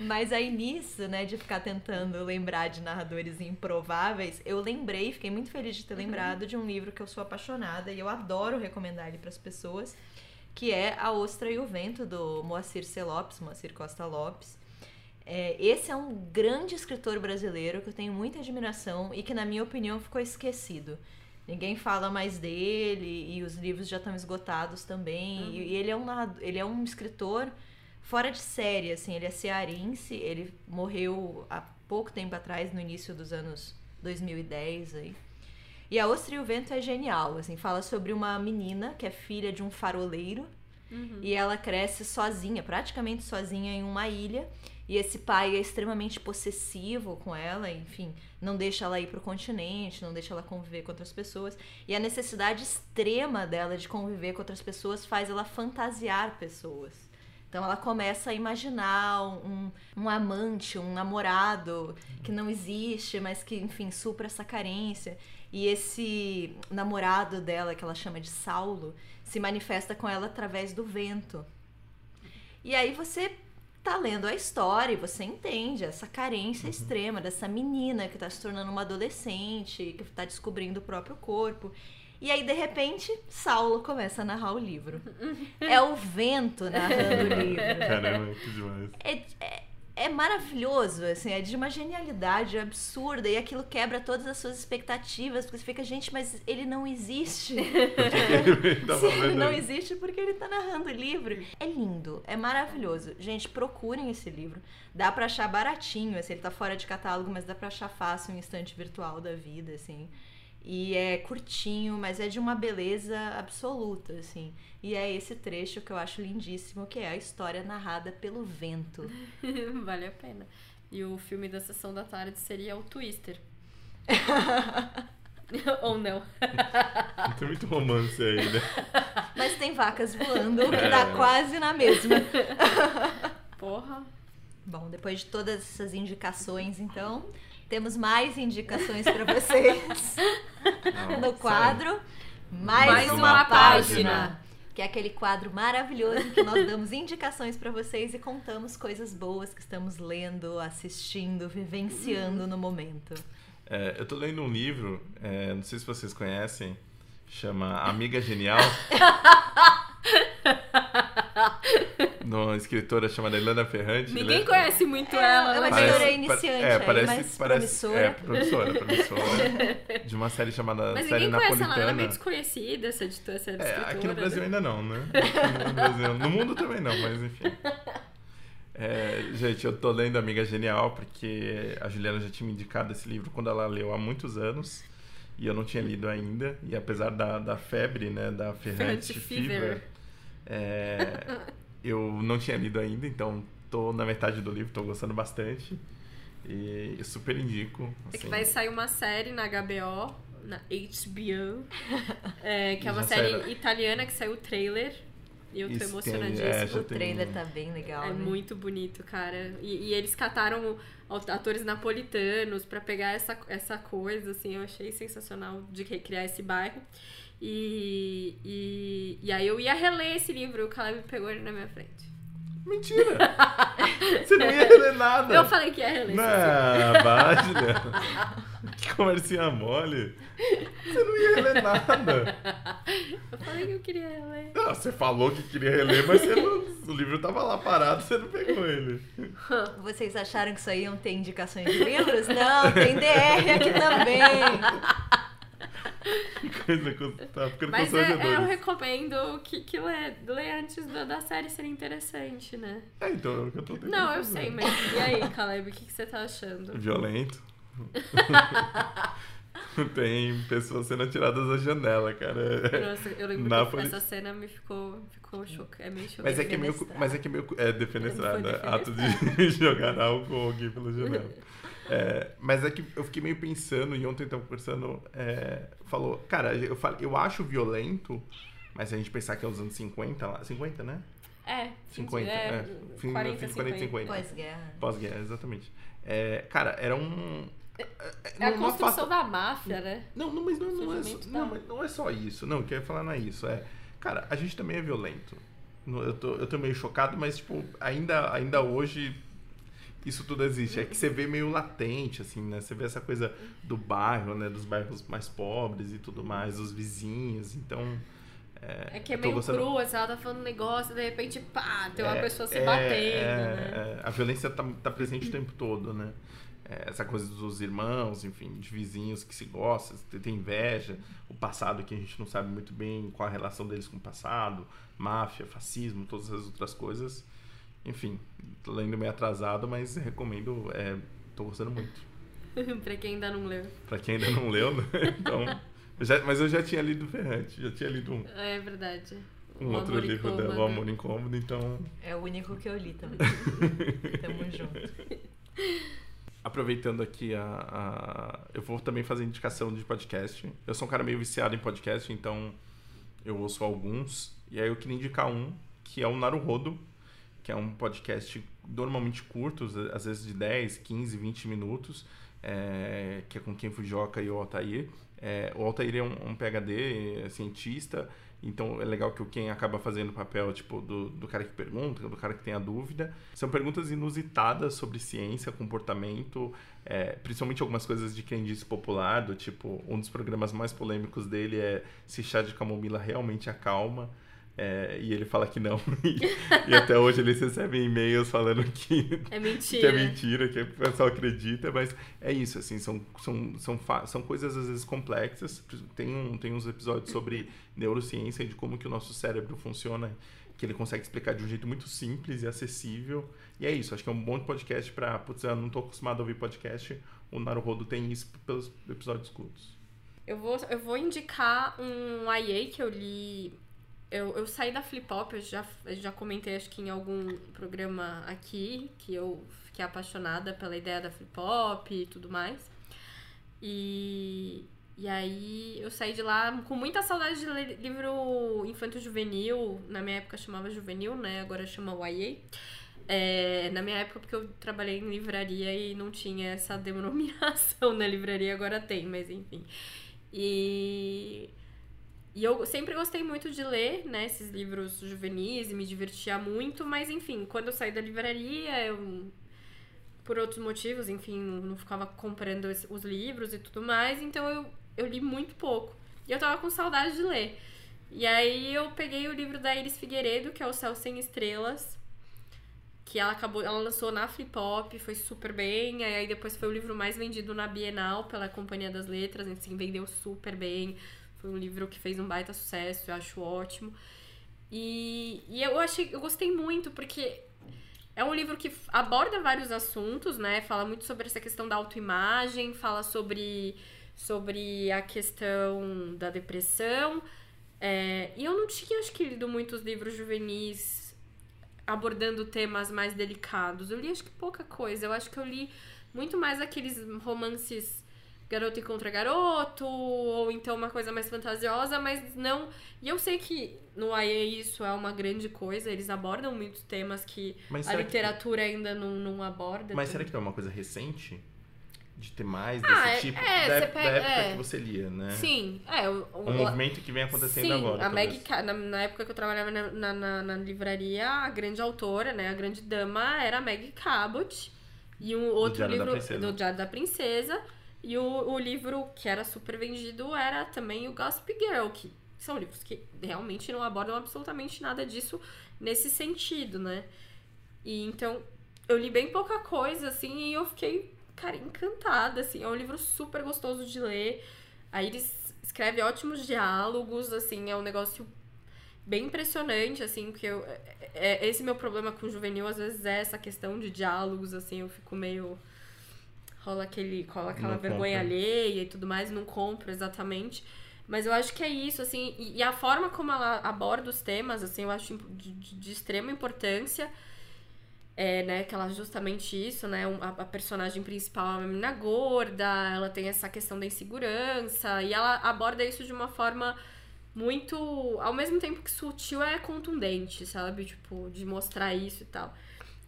Mas aí nisso, né, de ficar tentando lembrar de narradores improváveis, eu lembrei, fiquei muito feliz de ter lembrado de um livro que eu sou apaixonada e eu adoro recomendar ele para as pessoas, que é A Ostra e o Vento, do Moacir C. Lopes, Moacir Costa Lopes. É, esse é um grande escritor brasileiro que eu tenho muita admiração e que, na minha opinião, ficou esquecido. Ninguém fala mais dele e os livros já estão esgotados também. E, e ele é um ele é um escritor fora de série, assim, ele é cearense, ele morreu há pouco tempo atrás, no início dos anos 2010 aí. E A Ostra e o Vento é genial, assim, fala sobre uma menina que é filha de um faroleiro e ela cresce sozinha, praticamente sozinha em uma ilha. E esse pai é extremamente possessivo com ela, enfim, não deixa ela ir pro continente, não deixa ela conviver com outras pessoas. E a necessidade extrema dela de conviver com outras pessoas faz ela fantasiar pessoas. Então ela começa a imaginar um, um amante, um namorado que não existe, mas que, enfim, supra essa carência. E esse namorado dela, que ela chama de Saulo, se manifesta com ela através do vento. E aí você tá lendo a história e você entende essa carência Uhum. extrema dessa menina que tá se tornando uma adolescente, que tá descobrindo o próprio corpo. E aí, de repente, Saulo começa a narrar o livro. É o vento narrando o livro. Caramba, que demais. É, é, é maravilhoso, assim, é de uma genialidade absurda e aquilo quebra todas as suas expectativas, porque você fica, gente, mas ele não existe. Ele tá Se ele não existe porque ele tá narrando o livro. É lindo, é maravilhoso. Gente, procurem esse livro. Dá pra achar baratinho, assim, ele tá fora de catálogo, mas dá pra achar fácil um instante virtual da vida, assim. E é curtinho, mas é de uma beleza absoluta, assim. E é esse trecho que eu acho lindíssimo, que é a história narrada pelo vento. vale a pena. E o filme da Sessão da Tarde seria o Twister. Ou não. Tem muito romance aí, né? Mas tem vacas voando, que É. dá quase na mesma. Porra. Bom, depois de todas essas indicações, então, temos mais indicações para vocês Não, no quadro. Mais, Mais uma, uma página. página. Que é aquele quadro maravilhoso em que nós damos indicações para vocês e contamos coisas boas que estamos lendo, assistindo, vivenciando no momento. É, eu tô lendo um livro, é, não sei se vocês conhecem, chama Amiga Genial. de uma escritora chamada Helena Ferrante. Ninguém Ela- conhece muito É, ela. é uma mas- editora iniciante é, aí, parece, mas parece, promissora. É, promissora, promissora. de uma série chamada Mas Série ninguém conhece ela, ela é Napolitana. meio desconhecida, essa editora, essa É, escritora. aqui no Brasil né? ainda não, né? Aqui no, Brasil- no mundo também não, mas enfim. É, gente, eu tô lendo Amiga Genial porque a Juliana já tinha me indicado esse livro quando ela leu há muitos anos e eu não tinha lido ainda. E apesar da, da febre, né, da Ferrante Ferrante Fever, Fever. é, eu não tinha lido ainda, então tô na metade do livro, tô gostando bastante. E eu super indico. É que assim. vai sair uma série na HBO, na HBO, é, que é uma série saiu. italiana que saiu o trailer. E eu tô Isso tem- emocionadíssima. é, já o tem- trailer tá bem legal, É né? muito bonito, cara. E, e eles cataram atores napolitanos pra pegar essa, essa coisa, assim, eu achei sensacional de recriar esse bairro. E, e, e aí eu ia reler esse livro e o Caleb pegou ele na minha frente. Mentira! Você não ia ler nada! Eu falei que ia reler. Não, baixa. Que conversinha mole. Você não ia ler nada. Eu falei que eu queria reler. Não, você falou que queria reler, mas você não- o livro tava lá parado, você não pegou ele. Vocês acharam que só iam ter indicações de livros? Não, tem DR aqui também. Que coisa que tá ficando Mas é, é, eu recomendo que, que lê, lê antes da, da série ser interessante, né? É, então, é o que eu tô tentando Não, eu fazer. sei, mas e aí, Caleb, o que, que você tá achando? Violento. Tem pessoas sendo atiradas da janela, cara. Nossa, eu lembro Nápoles. que essa cena me ficou, ficou choca, é meio chocante. Mas é que é meio. Mas é que é meio. É, defenestrado. Foi é Ato de jogar álcool alguém pela janela. É, mas é que eu fiquei meio pensando, e ontem eu tava conversando, é, falou, cara, eu, falo, eu acho violento, mas se a gente pensar que é os anos 50 lá. 50, né? É, 50, é, é. Fim, 40, fim de 40 e 50. Pós-guerra. Pós-guerra, exatamente. É, cara, era um. É a uma construção da máfia, né? Não, não, mas não, não, é, Surgimento não, mas não é só isso. Não, o que eu ia falar não é isso. É, cara, a gente também é violento. Eu tô, eu tô meio chocado, mas, tipo, ainda, ainda hoje isso tudo existe. É que você vê meio latente, assim, né? Você vê essa coisa do bairro, né? Dos bairros mais pobres e tudo mais, os vizinhos. Então. É, É que é meio gostando- cru, assim, ela tá falando um negócio, de repente, pá, tem uma É, pessoa se é, batendo, é, né? é. a violência tá, tá presente o tempo todo, né? É, essa coisa dos irmãos, enfim, de vizinhos que se gostam, tem inveja, o passado que a gente não sabe muito bem qual a relação deles com o passado, máfia, fascismo, todas as outras coisas. Enfim, tô lendo meio atrasado, mas recomendo, é, tô gostando muito. pra quem ainda não leu. Pra quem ainda não leu, né? Então, eu já- mas eu já tinha lido Ferrante, já tinha lido um, É verdade. um O outro Amor livro dela, O Amor Incômodo, então É o único que eu li também. Tamo junto. Aproveitando aqui a, a- Eu vou também fazer indicação de podcast. Eu sou um cara meio viciado em podcast, então eu ouço alguns. E aí eu queria indicar um, que é o Naruhodo, que é um podcast normalmente curto, às vezes de 10, 15, 20 minutos, é, que é com Ken Fujioka e o Altair. É, o Altair é um, um PhD, é cientista, então é legal que o Ken acaba fazendo o papel tipo do, do cara que pergunta, do cara que tem a dúvida. São perguntas inusitadas sobre ciência, comportamento, é, principalmente algumas coisas de quem disse popular, do tipo, um dos programas mais polêmicos dele é se chá de camomila realmente acalma. É, e ele fala que não. E, e até hoje eles recebem e-mails falando que é mentira. que é mentira, que o pessoal acredita, mas é isso, assim, são, são, são, são coisas às vezes complexas. Tem, um, tem uns episódios sobre neurociência e de como que o nosso cérebro funciona, que ele consegue explicar de um jeito muito simples e acessível. E é isso, acho que é um bom podcast para, putz, eu não estou acostumado a ouvir podcast, o Naruhodo tem isso pelos episódios curtos. Eu vou, eu vou indicar um IA que eu li eu, eu saí da Flip Hop, eu já, já comentei acho que em algum programa aqui, que eu fiquei apaixonada pela ideia da Flip Hop e tudo mais. E, e aí eu saí de lá com muita saudade de ler livro infanto-juvenil. Na minha época chamava juvenil, né? Agora chama YA. É, na minha época, porque eu trabalhei em livraria e não tinha essa denominação na livraria, agora tem, mas enfim. E e eu sempre gostei muito de ler, né, esses livros juvenis e me divertia muito, mas enfim, quando eu saí da livraria, eu por outros motivos, enfim, não ficava comprando os livros e tudo mais, então eu, eu li muito pouco. E eu tava com saudade de ler. E aí eu peguei o livro da Iris Figueiredo, que é O Céu Sem Estrelas, que ela acabou, ela lançou na Flip Hop, foi super bem, aí depois foi o livro mais vendido na Bienal pela Companhia das Letras, assim, vendeu super bem foi um livro que fez um baita sucesso, eu acho ótimo. E, e eu achei, eu gostei muito porque é um livro que aborda vários assuntos, né? Fala muito sobre essa questão da autoimagem, fala sobre, sobre a questão da depressão. É, e eu não tinha, acho que, lido muitos livros juvenis abordando temas mais delicados. Eu li, acho que, pouca coisa. Eu acho que eu li muito mais aqueles romances garoto encontra garoto, ou então uma coisa mais fantasiosa, mas não. E eu sei que no IA isso é uma grande coisa, eles abordam muitos temas que a literatura que... ainda não, não aborda. Mas será que não é uma coisa recente? De ter mais desse ah, tipo é, da, pega, da, época é. que você lia, né? Sim, é. O, o, um movimento que vem acontecendo sim, agora. A Meg, na, na, época que eu trabalhava na, na, na, livraria, a grande autora, né? A grande dama era a Meg Cabot. E um outro livro do Diário da Princesa e o, o livro que era super vendido era também o Gossip Girl, que são livros que realmente não abordam absolutamente nada disso nesse sentido, né? E então eu li bem pouca coisa, assim, e eu fiquei, cara, encantada, assim. É um livro super gostoso de ler. Aí eles escreve ótimos diálogos, assim, é um negócio bem impressionante, assim, porque eu, é, é, esse meu problema com o juvenil, às vezes, é essa questão de diálogos, assim, eu fico meio rola aquele, rola aquela não vergonha compra. alheia e tudo mais, não compro exatamente. Mas eu acho que é isso, assim, e, e a forma como ela aborda os temas, assim, eu acho de, de, de extrema importância. É, né, que ela justamente isso, né, a, a, personagem principal é uma menina gorda, ela tem essa questão da insegurança, e ela aborda isso de uma forma muito, ao mesmo tempo que sutil, é contundente, sabe, tipo, de mostrar isso e tal.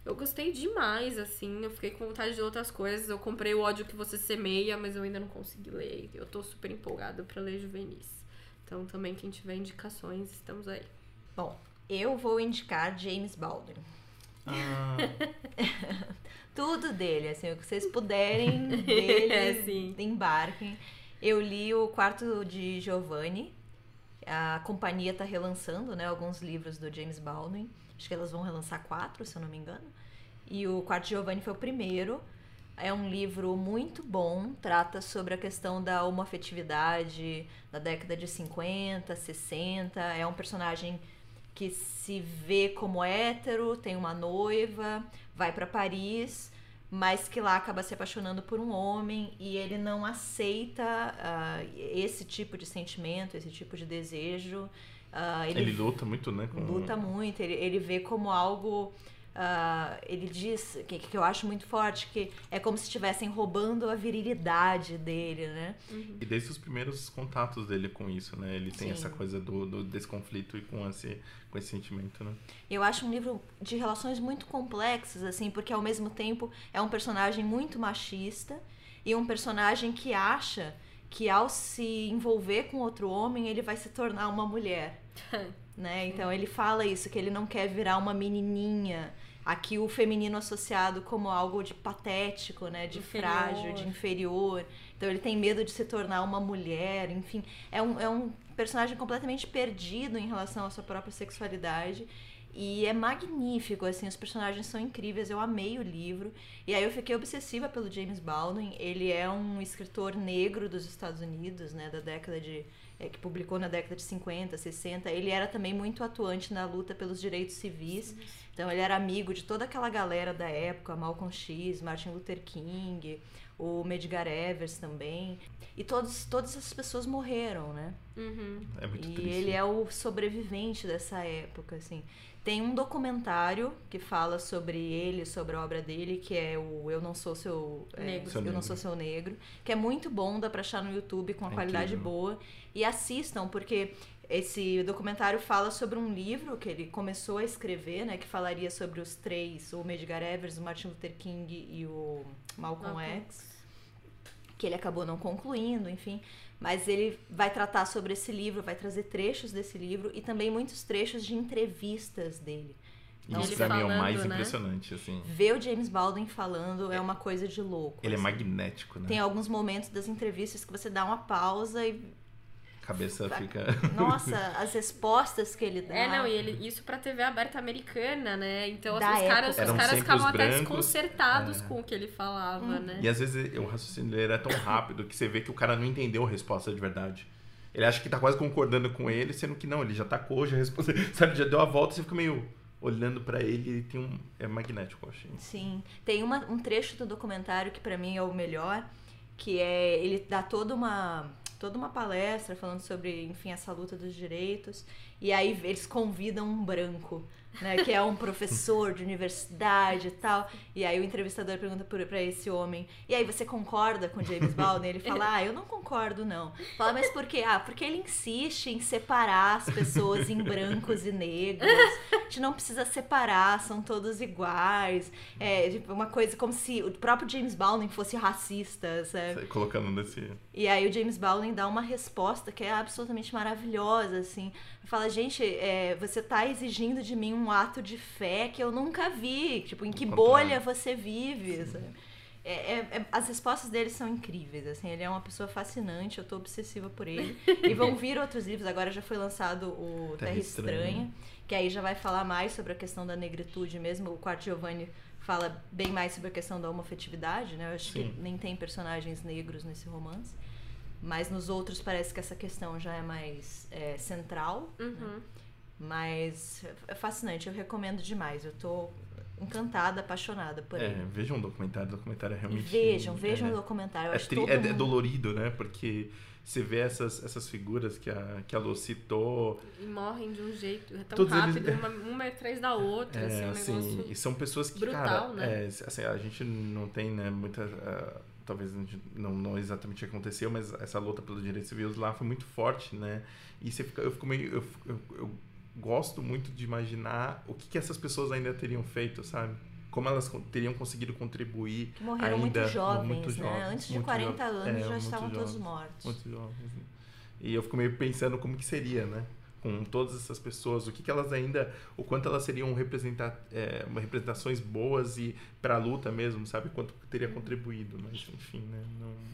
Eu gostei demais, assim. Eu fiquei com vontade de outras coisas. Eu comprei o ódio que você semeia, mas eu ainda não consegui ler. Eu tô super empolgada para ler juvenis. Então, também, quem tiver indicações, estamos aí. Bom, eu vou indicar James Baldwin. Ah. Tudo dele, assim, o que vocês puderem dele, é, embarquem. Eu li o Quarto de Giovanni. A companhia tá relançando, né, alguns livros do James Baldwin. Acho que elas vão relançar quatro, se eu não me engano. E o Quarto Giovanni foi o primeiro. É um livro muito bom, trata sobre a questão da homoafetividade da década de 50, 60. É um personagem que se vê como hétero, tem uma noiva, vai para Paris, mas que lá acaba se apaixonando por um homem e ele não aceita uh, esse tipo de sentimento, esse tipo de desejo. Uh, ele, ele, luta muito, né? Com... Luta muito, ele, ele vê como algo. Uh, ele diz que, que eu acho muito forte que é como se estivessem roubando a virilidade dele, né? Uhum. E desde os primeiros contatos dele com isso, né? Ele tem Sim. essa coisa do, do desse conflito e com esse, com esse sentimento, né? Eu acho um livro de relações muito complexas, assim, porque ao mesmo tempo é um personagem muito machista e um personagem que acha que ao se envolver com outro homem, ele vai se tornar uma mulher. né? Então ele fala isso, que ele não quer virar uma menininha. Aqui o feminino associado como algo de patético, né? De inferior. frágil, de inferior. Então ele tem medo de se tornar uma mulher, enfim. É um, é um personagem completamente perdido em relação à sua própria sexualidade. E é magnífico, assim, os personagens são incríveis, eu amei o livro. E aí eu fiquei obsessiva pelo James Baldwin. Ele é um escritor negro dos Estados Unidos, né, da década de é, que publicou na década de 50, 60. Ele era também muito atuante na luta pelos direitos civis. Então ele era amigo de toda aquela galera da época, Malcolm X, Martin Luther King, o Medgar Evers também. E todos, todas essas pessoas morreram, né? Uhum. É muito e triste. ele é o sobrevivente dessa época, assim. Tem um documentário que fala sobre ele, sobre a obra dele, que é o Eu Não Sou Seu, é, negro. Eu Não Sou Seu Negro, que é muito bom, dá pra achar no YouTube com a é qualidade incrível. boa. E assistam, porque esse documentário fala sobre um livro que ele começou a escrever, né, que falaria sobre os três, o Medgar Evers, o Martin Luther King e o Malcolm X, que ele acabou não concluindo, enfim. Mas ele vai tratar sobre esse livro, vai trazer trechos desse livro e também muitos trechos de entrevistas dele. Então, Isso pra mim é o mais né? impressionante, assim. Ver o James Baldwin falando é, é uma coisa de louco. Ele é assim. é magnético, né? Tem alguns momentos das entrevistas que você dá uma pausa e cabeça fica. Nossa, as respostas que ele dá. É, não, e ele, isso pra TV aberta americana, né? Então assim, os caras, os caras ficavam até desconcertados é. com o que ele falava, hum. né? E às vezes o raciocínio dele era tão rápido que você vê que o cara não entendeu a resposta de verdade. Ele acha que tá quase concordando com ele, sendo que não, ele já tacou, já respondeu, sabe, já deu a volta e você fica meio olhando para ele, ele tem um é magnético, eu achei. Sim, tem uma, um trecho do documentário que para mim é o melhor, que é ele dá toda uma toda uma palestra falando sobre, enfim, essa luta dos direitos. E aí eles convidam um branco né, que é um professor de universidade e tal. E aí o entrevistador pergunta para esse homem: "E aí você concorda com James Baldwin?" Ele fala: "Ah, eu não concordo não". Fala: "Mas por quê?" "Ah, porque ele insiste em separar as pessoas em brancos e negros. A gente não precisa separar, são todos iguais". É, tipo, uma coisa como se o próprio James Baldwin fosse racista, sabe? Colocando nesse E aí o James Baldwin dá uma resposta que é absolutamente maravilhosa, assim. Fala: "Gente, é, você tá exigindo de mim um um ato de fé que eu nunca vi. Tipo, em que bolha você vive? É, é, é, as respostas dele são incríveis, assim, ele é uma pessoa fascinante, eu tô obsessiva por ele. e vão vir outros livros, agora já foi lançado o Terra, Terra Estranha, Estranha, que aí já vai falar mais sobre a questão da negritude mesmo. O Quarto Giovanni fala bem mais sobre a questão da homofetividade, né? Eu acho Sim. que nem tem personagens negros nesse romance. Mas nos outros parece que essa questão já é mais é, central. Uhum. Né? Mas é fascinante, eu recomendo demais. Eu tô encantada, apaixonada por é, ele. Vejam um documentário, o documentário é realmente. Vejam, vejam o é, um documentário. É, tri, é, mundo... é, dolorido, né? Porque você vê essas, essas figuras que a, que a Lu citou. E morrem de um jeito é tão Todos rápido, eles... uma, uma atrás da outra. É, assim, um assim, e são pessoas que, brutal, cara, né? é, assim, a gente não tem né, muita. Uh, talvez não, não exatamente aconteceu, mas essa luta pelos direitos civis lá foi muito forte, né? E você fica, eu fico meio. eu, eu, eu gosto muito de imaginar o que, que essas pessoas ainda teriam feito, sabe? Como elas teriam conseguido contribuir. Morreram ainda, muito jovens, muito né? Jovens, Antes de 40 anos é, já estavam jovens, todos mortos. Muito jovens. Né? E eu fico meio pensando como que seria, né? Com todas essas pessoas, o que, que elas ainda. O quanto elas seriam representar, é, representações boas e para a luta mesmo, sabe? Quanto teria contribuído, mas enfim, né? Não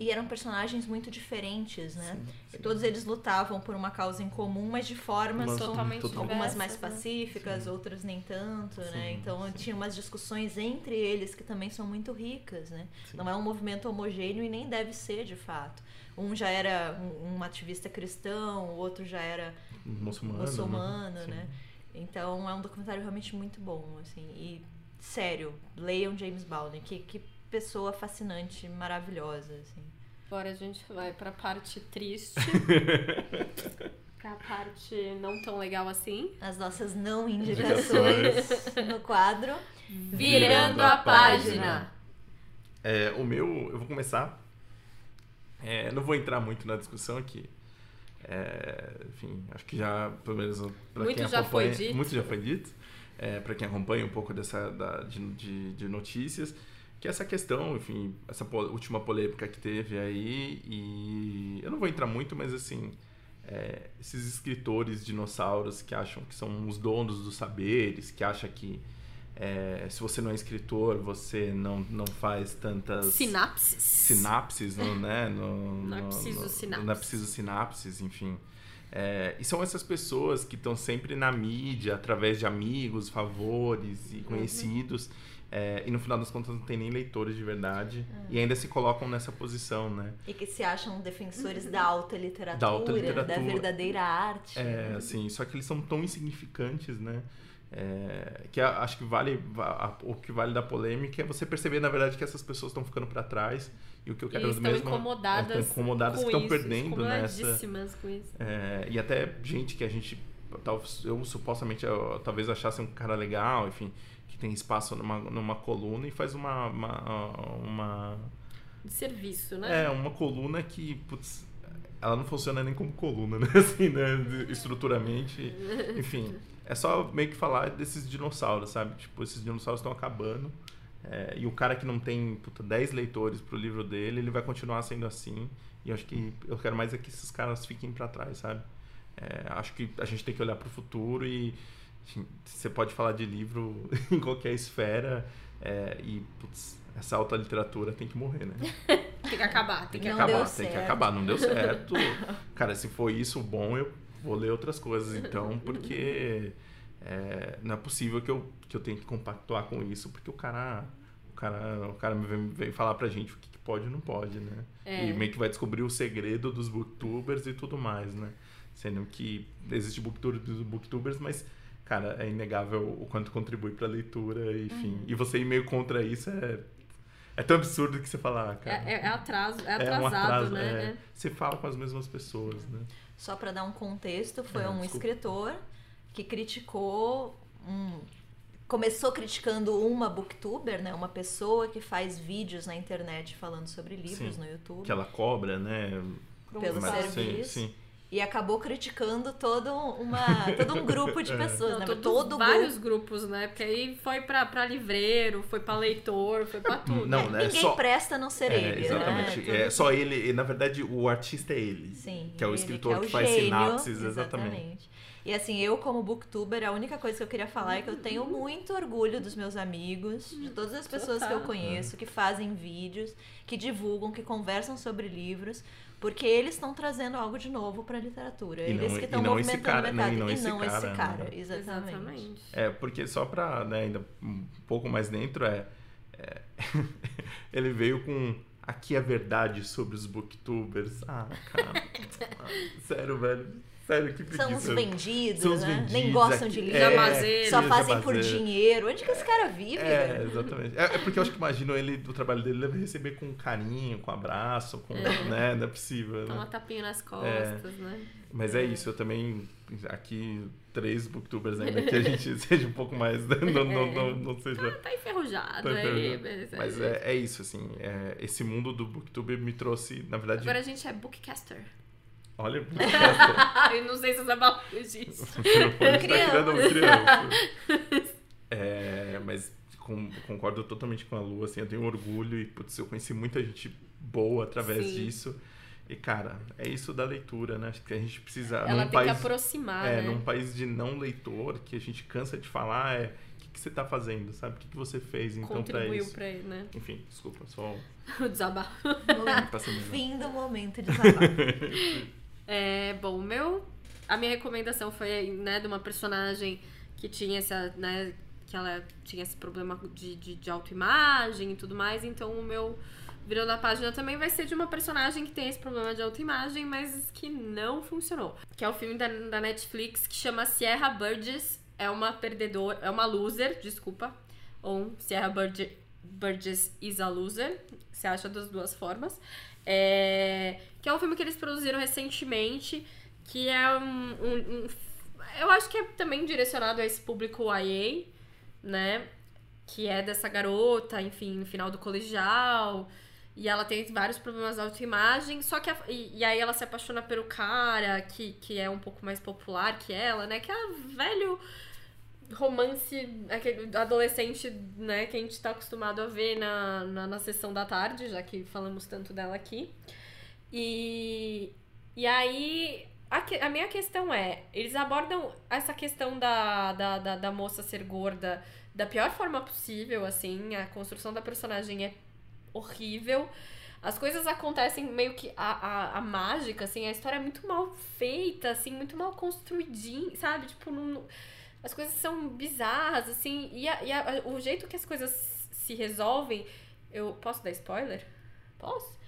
e eram personagens muito diferentes, né? Sim, sim. Todos eles lutavam por uma causa em comum, mas de formas totalmente diversas, algumas mais né? pacíficas, sim. outras nem tanto, né? Então tinha umas discussões entre eles que também são muito ricas, né? Não é um movimento homogêneo e nem deve ser de fato. Um já era um, um ativista cristão, o outro já era muçulmano, muçulmano né? né? Então é um documentário realmente muito bom, assim. E sério, leiam James Baldwin, que, que pessoa fascinante, maravilhosa, assim. Agora a gente vai pra parte triste. pra parte não tão legal assim. As nossas não indicações no quadro. Virando a página. É, o meu, eu vou começar. É, não vou entrar muito na discussão aqui. É, enfim, acho que já, pelo menos para quem já acompanha, foi dito. muito já foi dito. É, para quem acompanha um pouco dessa da, de, de, de notícias. que essa questão, enfim, essa última polêmica que teve aí, e eu não vou entrar muito, mas assim, é, esses escritores dinossauros que acham que são os donos dos saberes, que acham que é, se você não é escritor, você não, não faz tantas. Sinapses. Sinapses, no, né? No, não é preciso no, sinapses. Não é preciso sinapses, enfim. É, e são essas pessoas que estão sempre na mídia, através de amigos, favores e uhum. conhecidos. Uhum. É, e no final das contas não tem nem leitores de verdade. Uhum. E ainda se colocam nessa posição, né? E que se acham defensores da alta literatura, da, alta literatura. da verdadeira arte. É, assim, só que eles são tão insignificantes, né? É, que acho que vale o que vale da polêmica é você perceber na verdade que essas pessoas estão ficando para trás e o que eu quero Eles mesmo incomodadas é, estão incomodadas que estão perdendo nessa. com isso. É, e até gente que a gente eu supostamente eu, talvez achasse um cara legal enfim que tem espaço numa, numa coluna e faz uma uma, uma de serviço né? É uma coluna que putz, ela não funciona nem como coluna né? Assim né? Estruturalmente enfim é só meio que falar desses dinossauros, sabe? Tipo, esses dinossauros estão acabando. É, e o cara que não tem puta, 10 leitores pro livro dele, ele vai continuar sendo assim. E eu acho que eu quero mais é que esses caras fiquem para trás, sabe? É, acho que a gente tem que olhar pro futuro e você pode falar de livro em qualquer esfera é, e putz, essa alta literatura tem que morrer, né? tem que acabar, tem que não acabar, tem que acabar. Não deu certo. Cara, se for isso bom, eu vou ler outras coisas então, porque é, não é possível que eu, que eu tenha que compactuar com isso, porque o cara o cara, o cara vem, vem falar pra gente o que, que pode e não pode, né? É. E meio que vai descobrir o segredo dos booktubers e tudo mais, né? Sendo que existe booktubers dos booktubers, mas cara, é inegável o quanto contribui para a leitura, enfim. Uhum. E você ir meio contra isso é é tão absurdo que você fala, ah, cara. É, é, atraso, é atrasado, é um atraso, né? É. é. Você fala com as mesmas pessoas, né? Só para dar um contexto, foi é, um desculpa. escritor que criticou um começou criticando uma booktuber, né, uma pessoa que faz vídeos na internet falando sobre livros sim, no YouTube. Que ela cobra, né, pelo serviço. Sim, sim e acabou criticando todo, uma, todo um grupo de é. pessoas, Não, né? Todo vários grupo. grupos, né? Porque aí foi pra, pra livreiro, foi pra leitor, foi pra tudo. Não, é, Ninguém só... presta a não ser é, ele, Exatamente. Né? É, só ele, na verdade, o artista é ele. Sim. Que é o escritor que, é o que faz gênio, sinapses, exatamente. exatamente. E assim, eu como booktuber, a única coisa que eu queria falar é que eu tenho muito orgulho dos meus amigos, de todas as pessoas que eu conheço, que fazem vídeos, que divulgam, que conversam sobre livros, porque eles estão trazendo algo de novo para a literatura. E eles não, que estão movimentando cara, metade. Não, e não, esse, não cara, esse cara. Né? Exatamente. Exatamente. É, porque só para né, ainda um pouco mais dentro, é, é ele veio com aqui a verdade sobre os booktubers. Ah, cara. sério, velho. Sério, que preguiça. São os vendidos, São os né? vendidos, Nem gostam aqui, de livro. É, só fazem por dinheiro. Onde que esse cara vive? É, exatamente. É, é, porque eu acho que imagino ele, o trabalho dele deve receber com carinho, com abraço, com. É. Né? Não é possível. Dá né? uma tapinha nas costas, é. né? Mas é. isso, eu também. Aqui, três booktubers ainda que a gente seja um pouco mais. Né? Não, não, não, não, seja. Tá, tá enferrujado tá aí. Mas, mas é, é isso, assim. esse mundo do booktube me trouxe, na verdade. Agora a gente é bookcaster. Olha, eu não sei se essa disso. Tá criando uma criança. É, mas com, concordo totalmente com a Lu, assim, eu tenho orgulho e, putz, eu conheci muita gente boa através Sim. disso. E, cara, é isso da leitura, né? Acho que a gente precisa. Ela num tem país, que aproximar. É, né? num país de não leitor, que a gente cansa de falar, é o que, que você tá fazendo, sabe? O que, que você fez então Contribuiu pra isso. Pra ele, né? Enfim, desculpa, só. o desabafo. Fim do momento de desabafo. É, bom, meu. A minha recomendação foi, né, de uma personagem que tinha essa, né, que ela tinha esse problema de, de, de autoimagem e tudo mais, então o meu virando a página também vai ser de uma personagem que tem esse problema de autoimagem, mas que não funcionou. Que é o filme da, da Netflix que chama Sierra Burgess. É uma perdedora, é uma loser, desculpa. Ou Sierra Burgess, Burgess is a loser. Você acha das duas formas. É, que é um filme que eles produziram recentemente, que é um, um, um, Eu acho que é também direcionado a esse público YA, né? Que é dessa garota, enfim, no final do colegial. E ela tem vários problemas de autoimagem, só que. A, e, e, aí ela se apaixona pelo cara, que, que é um pouco mais popular que ela, né? Que é velho romance, aquele adolescente, né, que a gente tá acostumado a ver na, na, na sessão da tarde, já que falamos tanto dela aqui. E, e aí, a, que- a minha questão é, eles abordam essa questão da, da, da, da moça ser gorda da pior forma possível, assim, a construção da personagem é horrível. As coisas acontecem meio que a, a, a mágica, assim, a história é muito mal feita, assim, muito mal construidinha, sabe? Tipo, não, as coisas são bizarras, assim, e, a- e a- o jeito que as coisas se resolvem. Eu posso dar spoiler? Posso?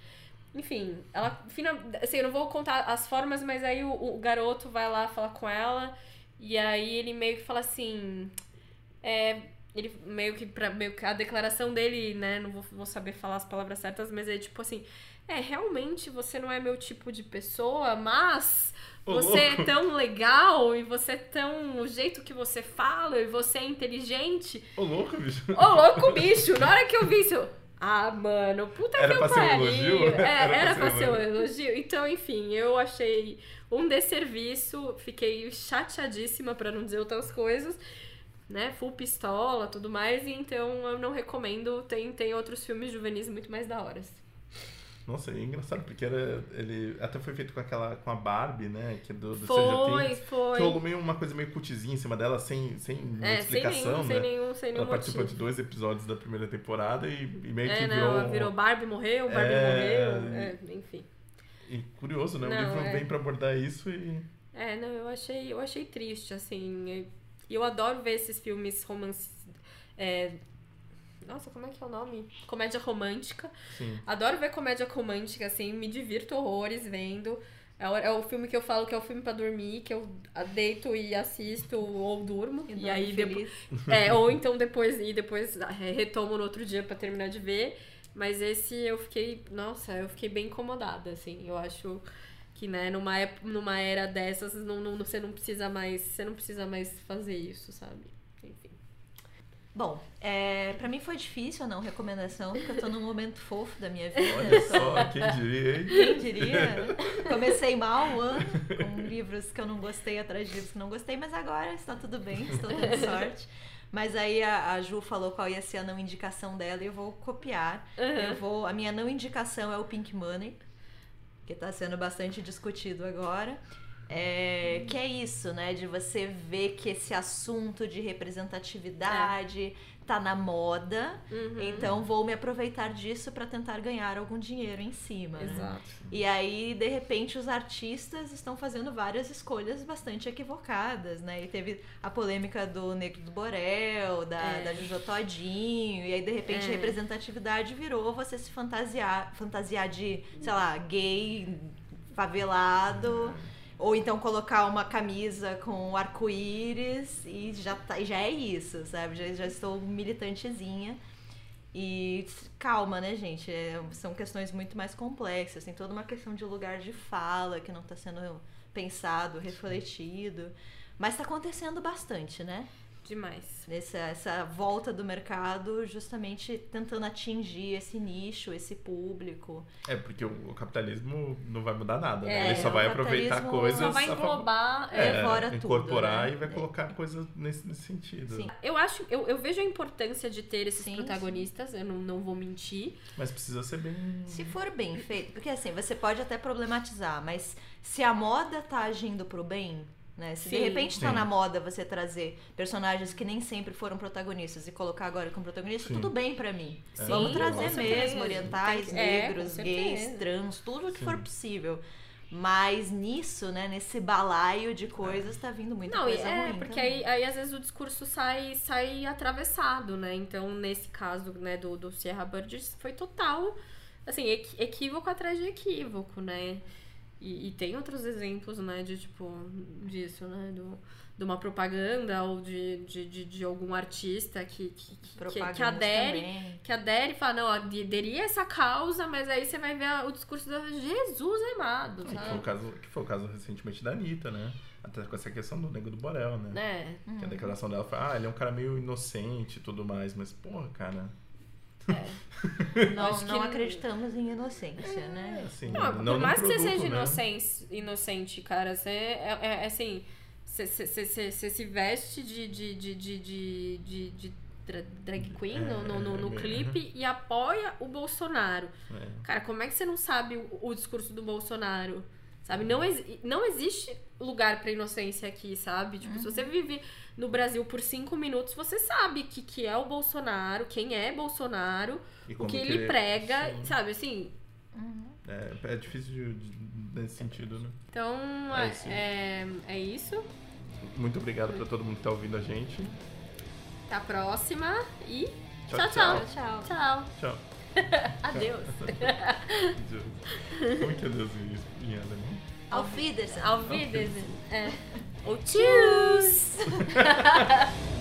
Enfim, ela. Final, assim, eu não vou contar as formas, mas aí o, o garoto vai lá falar com ela. E aí ele meio que fala assim. É, ele meio que, pra, meio que a declaração dele, né? Não vou, vou saber falar as palavras certas, mas é tipo assim: É, realmente você não é meu tipo de pessoa, mas Ô, você é tão legal e você é tão. O jeito que você fala e você é inteligente. Ô, louco, bicho. Ô, louco, bicho! Na hora que eu vi isso. eu, Ah, mano, puta Era que pra ser um pariu. elogio? É, Era era, pra ser um um elogio. Então, enfim, eu achei um desserviço, fiquei chateadíssima pra não dizer outras coisas, né? Full pistola, tudo mais, e então eu não recomendo. Tem, tem outros filmes juvenis muito mais da hora. Nossa, é engraçado, porque era. Ele até foi feito com aquela. com a Barbie, né? Que é do, do Foi, foi. Que rolou meio uma coisa meio cutizinha em cima dela, sem, sem É, sem explicação, nenhum, né? sem nenhum, sem nenhum Ela participou de dois episódios da primeira temporada e, e meio que É, virou. não, virou Barbie morreu, Barbie É, morreu, é, enfim. E curioso, né? o Não, livro é. vem pra abordar isso e. É, não, eu achei, eu achei triste, assim. E eu adoro ver esses filmes romances. Nossa, como é que é o nome? Comédia romântica. Sim. Adoro ver comédia romântica, assim, me divirto horrores vendo. É o, é o filme que eu falo que é o filme pra dormir, que eu deito e assisto ou durmo. E, aí depois. É, ou então depois e depois é, retomo no outro dia pra terminar de ver. Mas esse eu fiquei, nossa, eu fiquei bem incomodada, assim. Eu acho que, né, numa, numa era dessas, não, não, você não precisa mais, você não precisa mais fazer isso, sabe? Bom, é, pra mim foi difícil a não recomendação, porque eu tô num momento fofo da minha vida. Olha só, quem diria, hein? Quem diria? Comecei mal o ano, com livros que eu não gostei atrás de livros que não gostei, mas agora está tudo bem, estou tendo sorte. Mas aí a, a Ju falou qual ia ser a não indicação dela e eu vou copiar. Eu vou, a minha não indicação é o Pink Money, que está sendo bastante discutido agora. É, que é isso, né? De você ver que esse assunto de representatividade tá na moda. Uhum. Então vou me aproveitar disso para tentar ganhar algum dinheiro em cima. né? Exato. E aí, de repente, os artistas estão fazendo várias escolhas bastante equivocadas, né? E teve a polêmica do Negro do Borel, da, É. da Jojo Todinho, e aí, de repente, É. representatividade virou você se fantasiar, fantasiar de, sei lá, gay, favelado. Ou então colocar uma camisa com arco-íris e já, tá, já é isso, sabe? Já, já estou militantezinha. E calma, né, gente? É, são questões muito mais complexas. Tem toda uma questão de lugar de fala que não está sendo pensado, refletido. Mas está acontecendo bastante, né? Demais. Essa, essa volta do mercado justamente tentando atingir esse nicho, esse público. É, porque o, o capitalismo não vai mudar nada, né? É, Ele só vai aproveitar coisas. Só vai englobar. É, é, fora tudo, incorporar né? e vai É. colocar coisas nesse, nesse sentido. Sim. Eu acho, eu, eu vejo a importância de ter esses Sim, protagonistas, eu não, não vou mentir. Mas precisa ser bem. Se for bem feito, porque assim, você pode até problematizar, mas se a moda tá agindo pro bem, né? Se de Sim. repente tá Sim. na moda você trazer personagens que nem sempre foram protagonistas e colocar agora como protagonista, Sim. tudo bem pra mim. Sim, Vamos trazer mesmo orientais, que- é, negros, com gays, trans, tudo que Sim. for possível. Mas nisso, né, nesse balaio de coisas, tá vindo muita Não, coisa é, ruim. porque aí, aí às vezes o discurso sai, sai atravessado, né? Então, nesse caso, né, do, do Sierra Burgess, foi total, assim, equívoco atrás de equívoco, né? E, e tem outros exemplos, né, de tipo, disso, né? Do, de uma propaganda ou de, de, de, de algum artista que, que, que, que adere também. que adere e fala, não, aderia a essa causa, mas aí você vai ver a- o discurso da Jesus amado, Que foi, o sabe? caso, que foi o caso recentemente da Anitta, né? Até com essa questão do Nego do Borel, né? Né? Que a declaração dela foi, ah, ele é um cara meio inocente e tudo mais, mas, porra, cara. Não, Acho que não não- acreditamos em inocência, né? Assim, Não, não por mais que você seja né? inocente, inocente, cara, você é, é- é assim, Você se veste de, de, de, de, de, de, de drag queen no, no, no, no clipe e apoia o Bolsonaro. É. Cara, como é que você não sabe o, o discurso do Bolsonaro? Sabe? Não, não existe lugar pra inocência aqui, sabe? Tipo, se você vive no Brasil por cinco minutos, você sabe que, que é o Bolsonaro, quem é Bolsonaro, o que ele prega, sim. sabe? Assim, É, é difícil de- de- nesse sentido, né? então É é, isso. é, é isso. Muito obrigado pra todo mundo que tá ouvindo a gente. Até a próxima e Tchau, tchau, tchau. Tchau. Tchau. Tchau. Adeus. Como que é Deus em em alemão? Auf Wiedersehen. Auf Wiedersehen. É. Ou tschüss.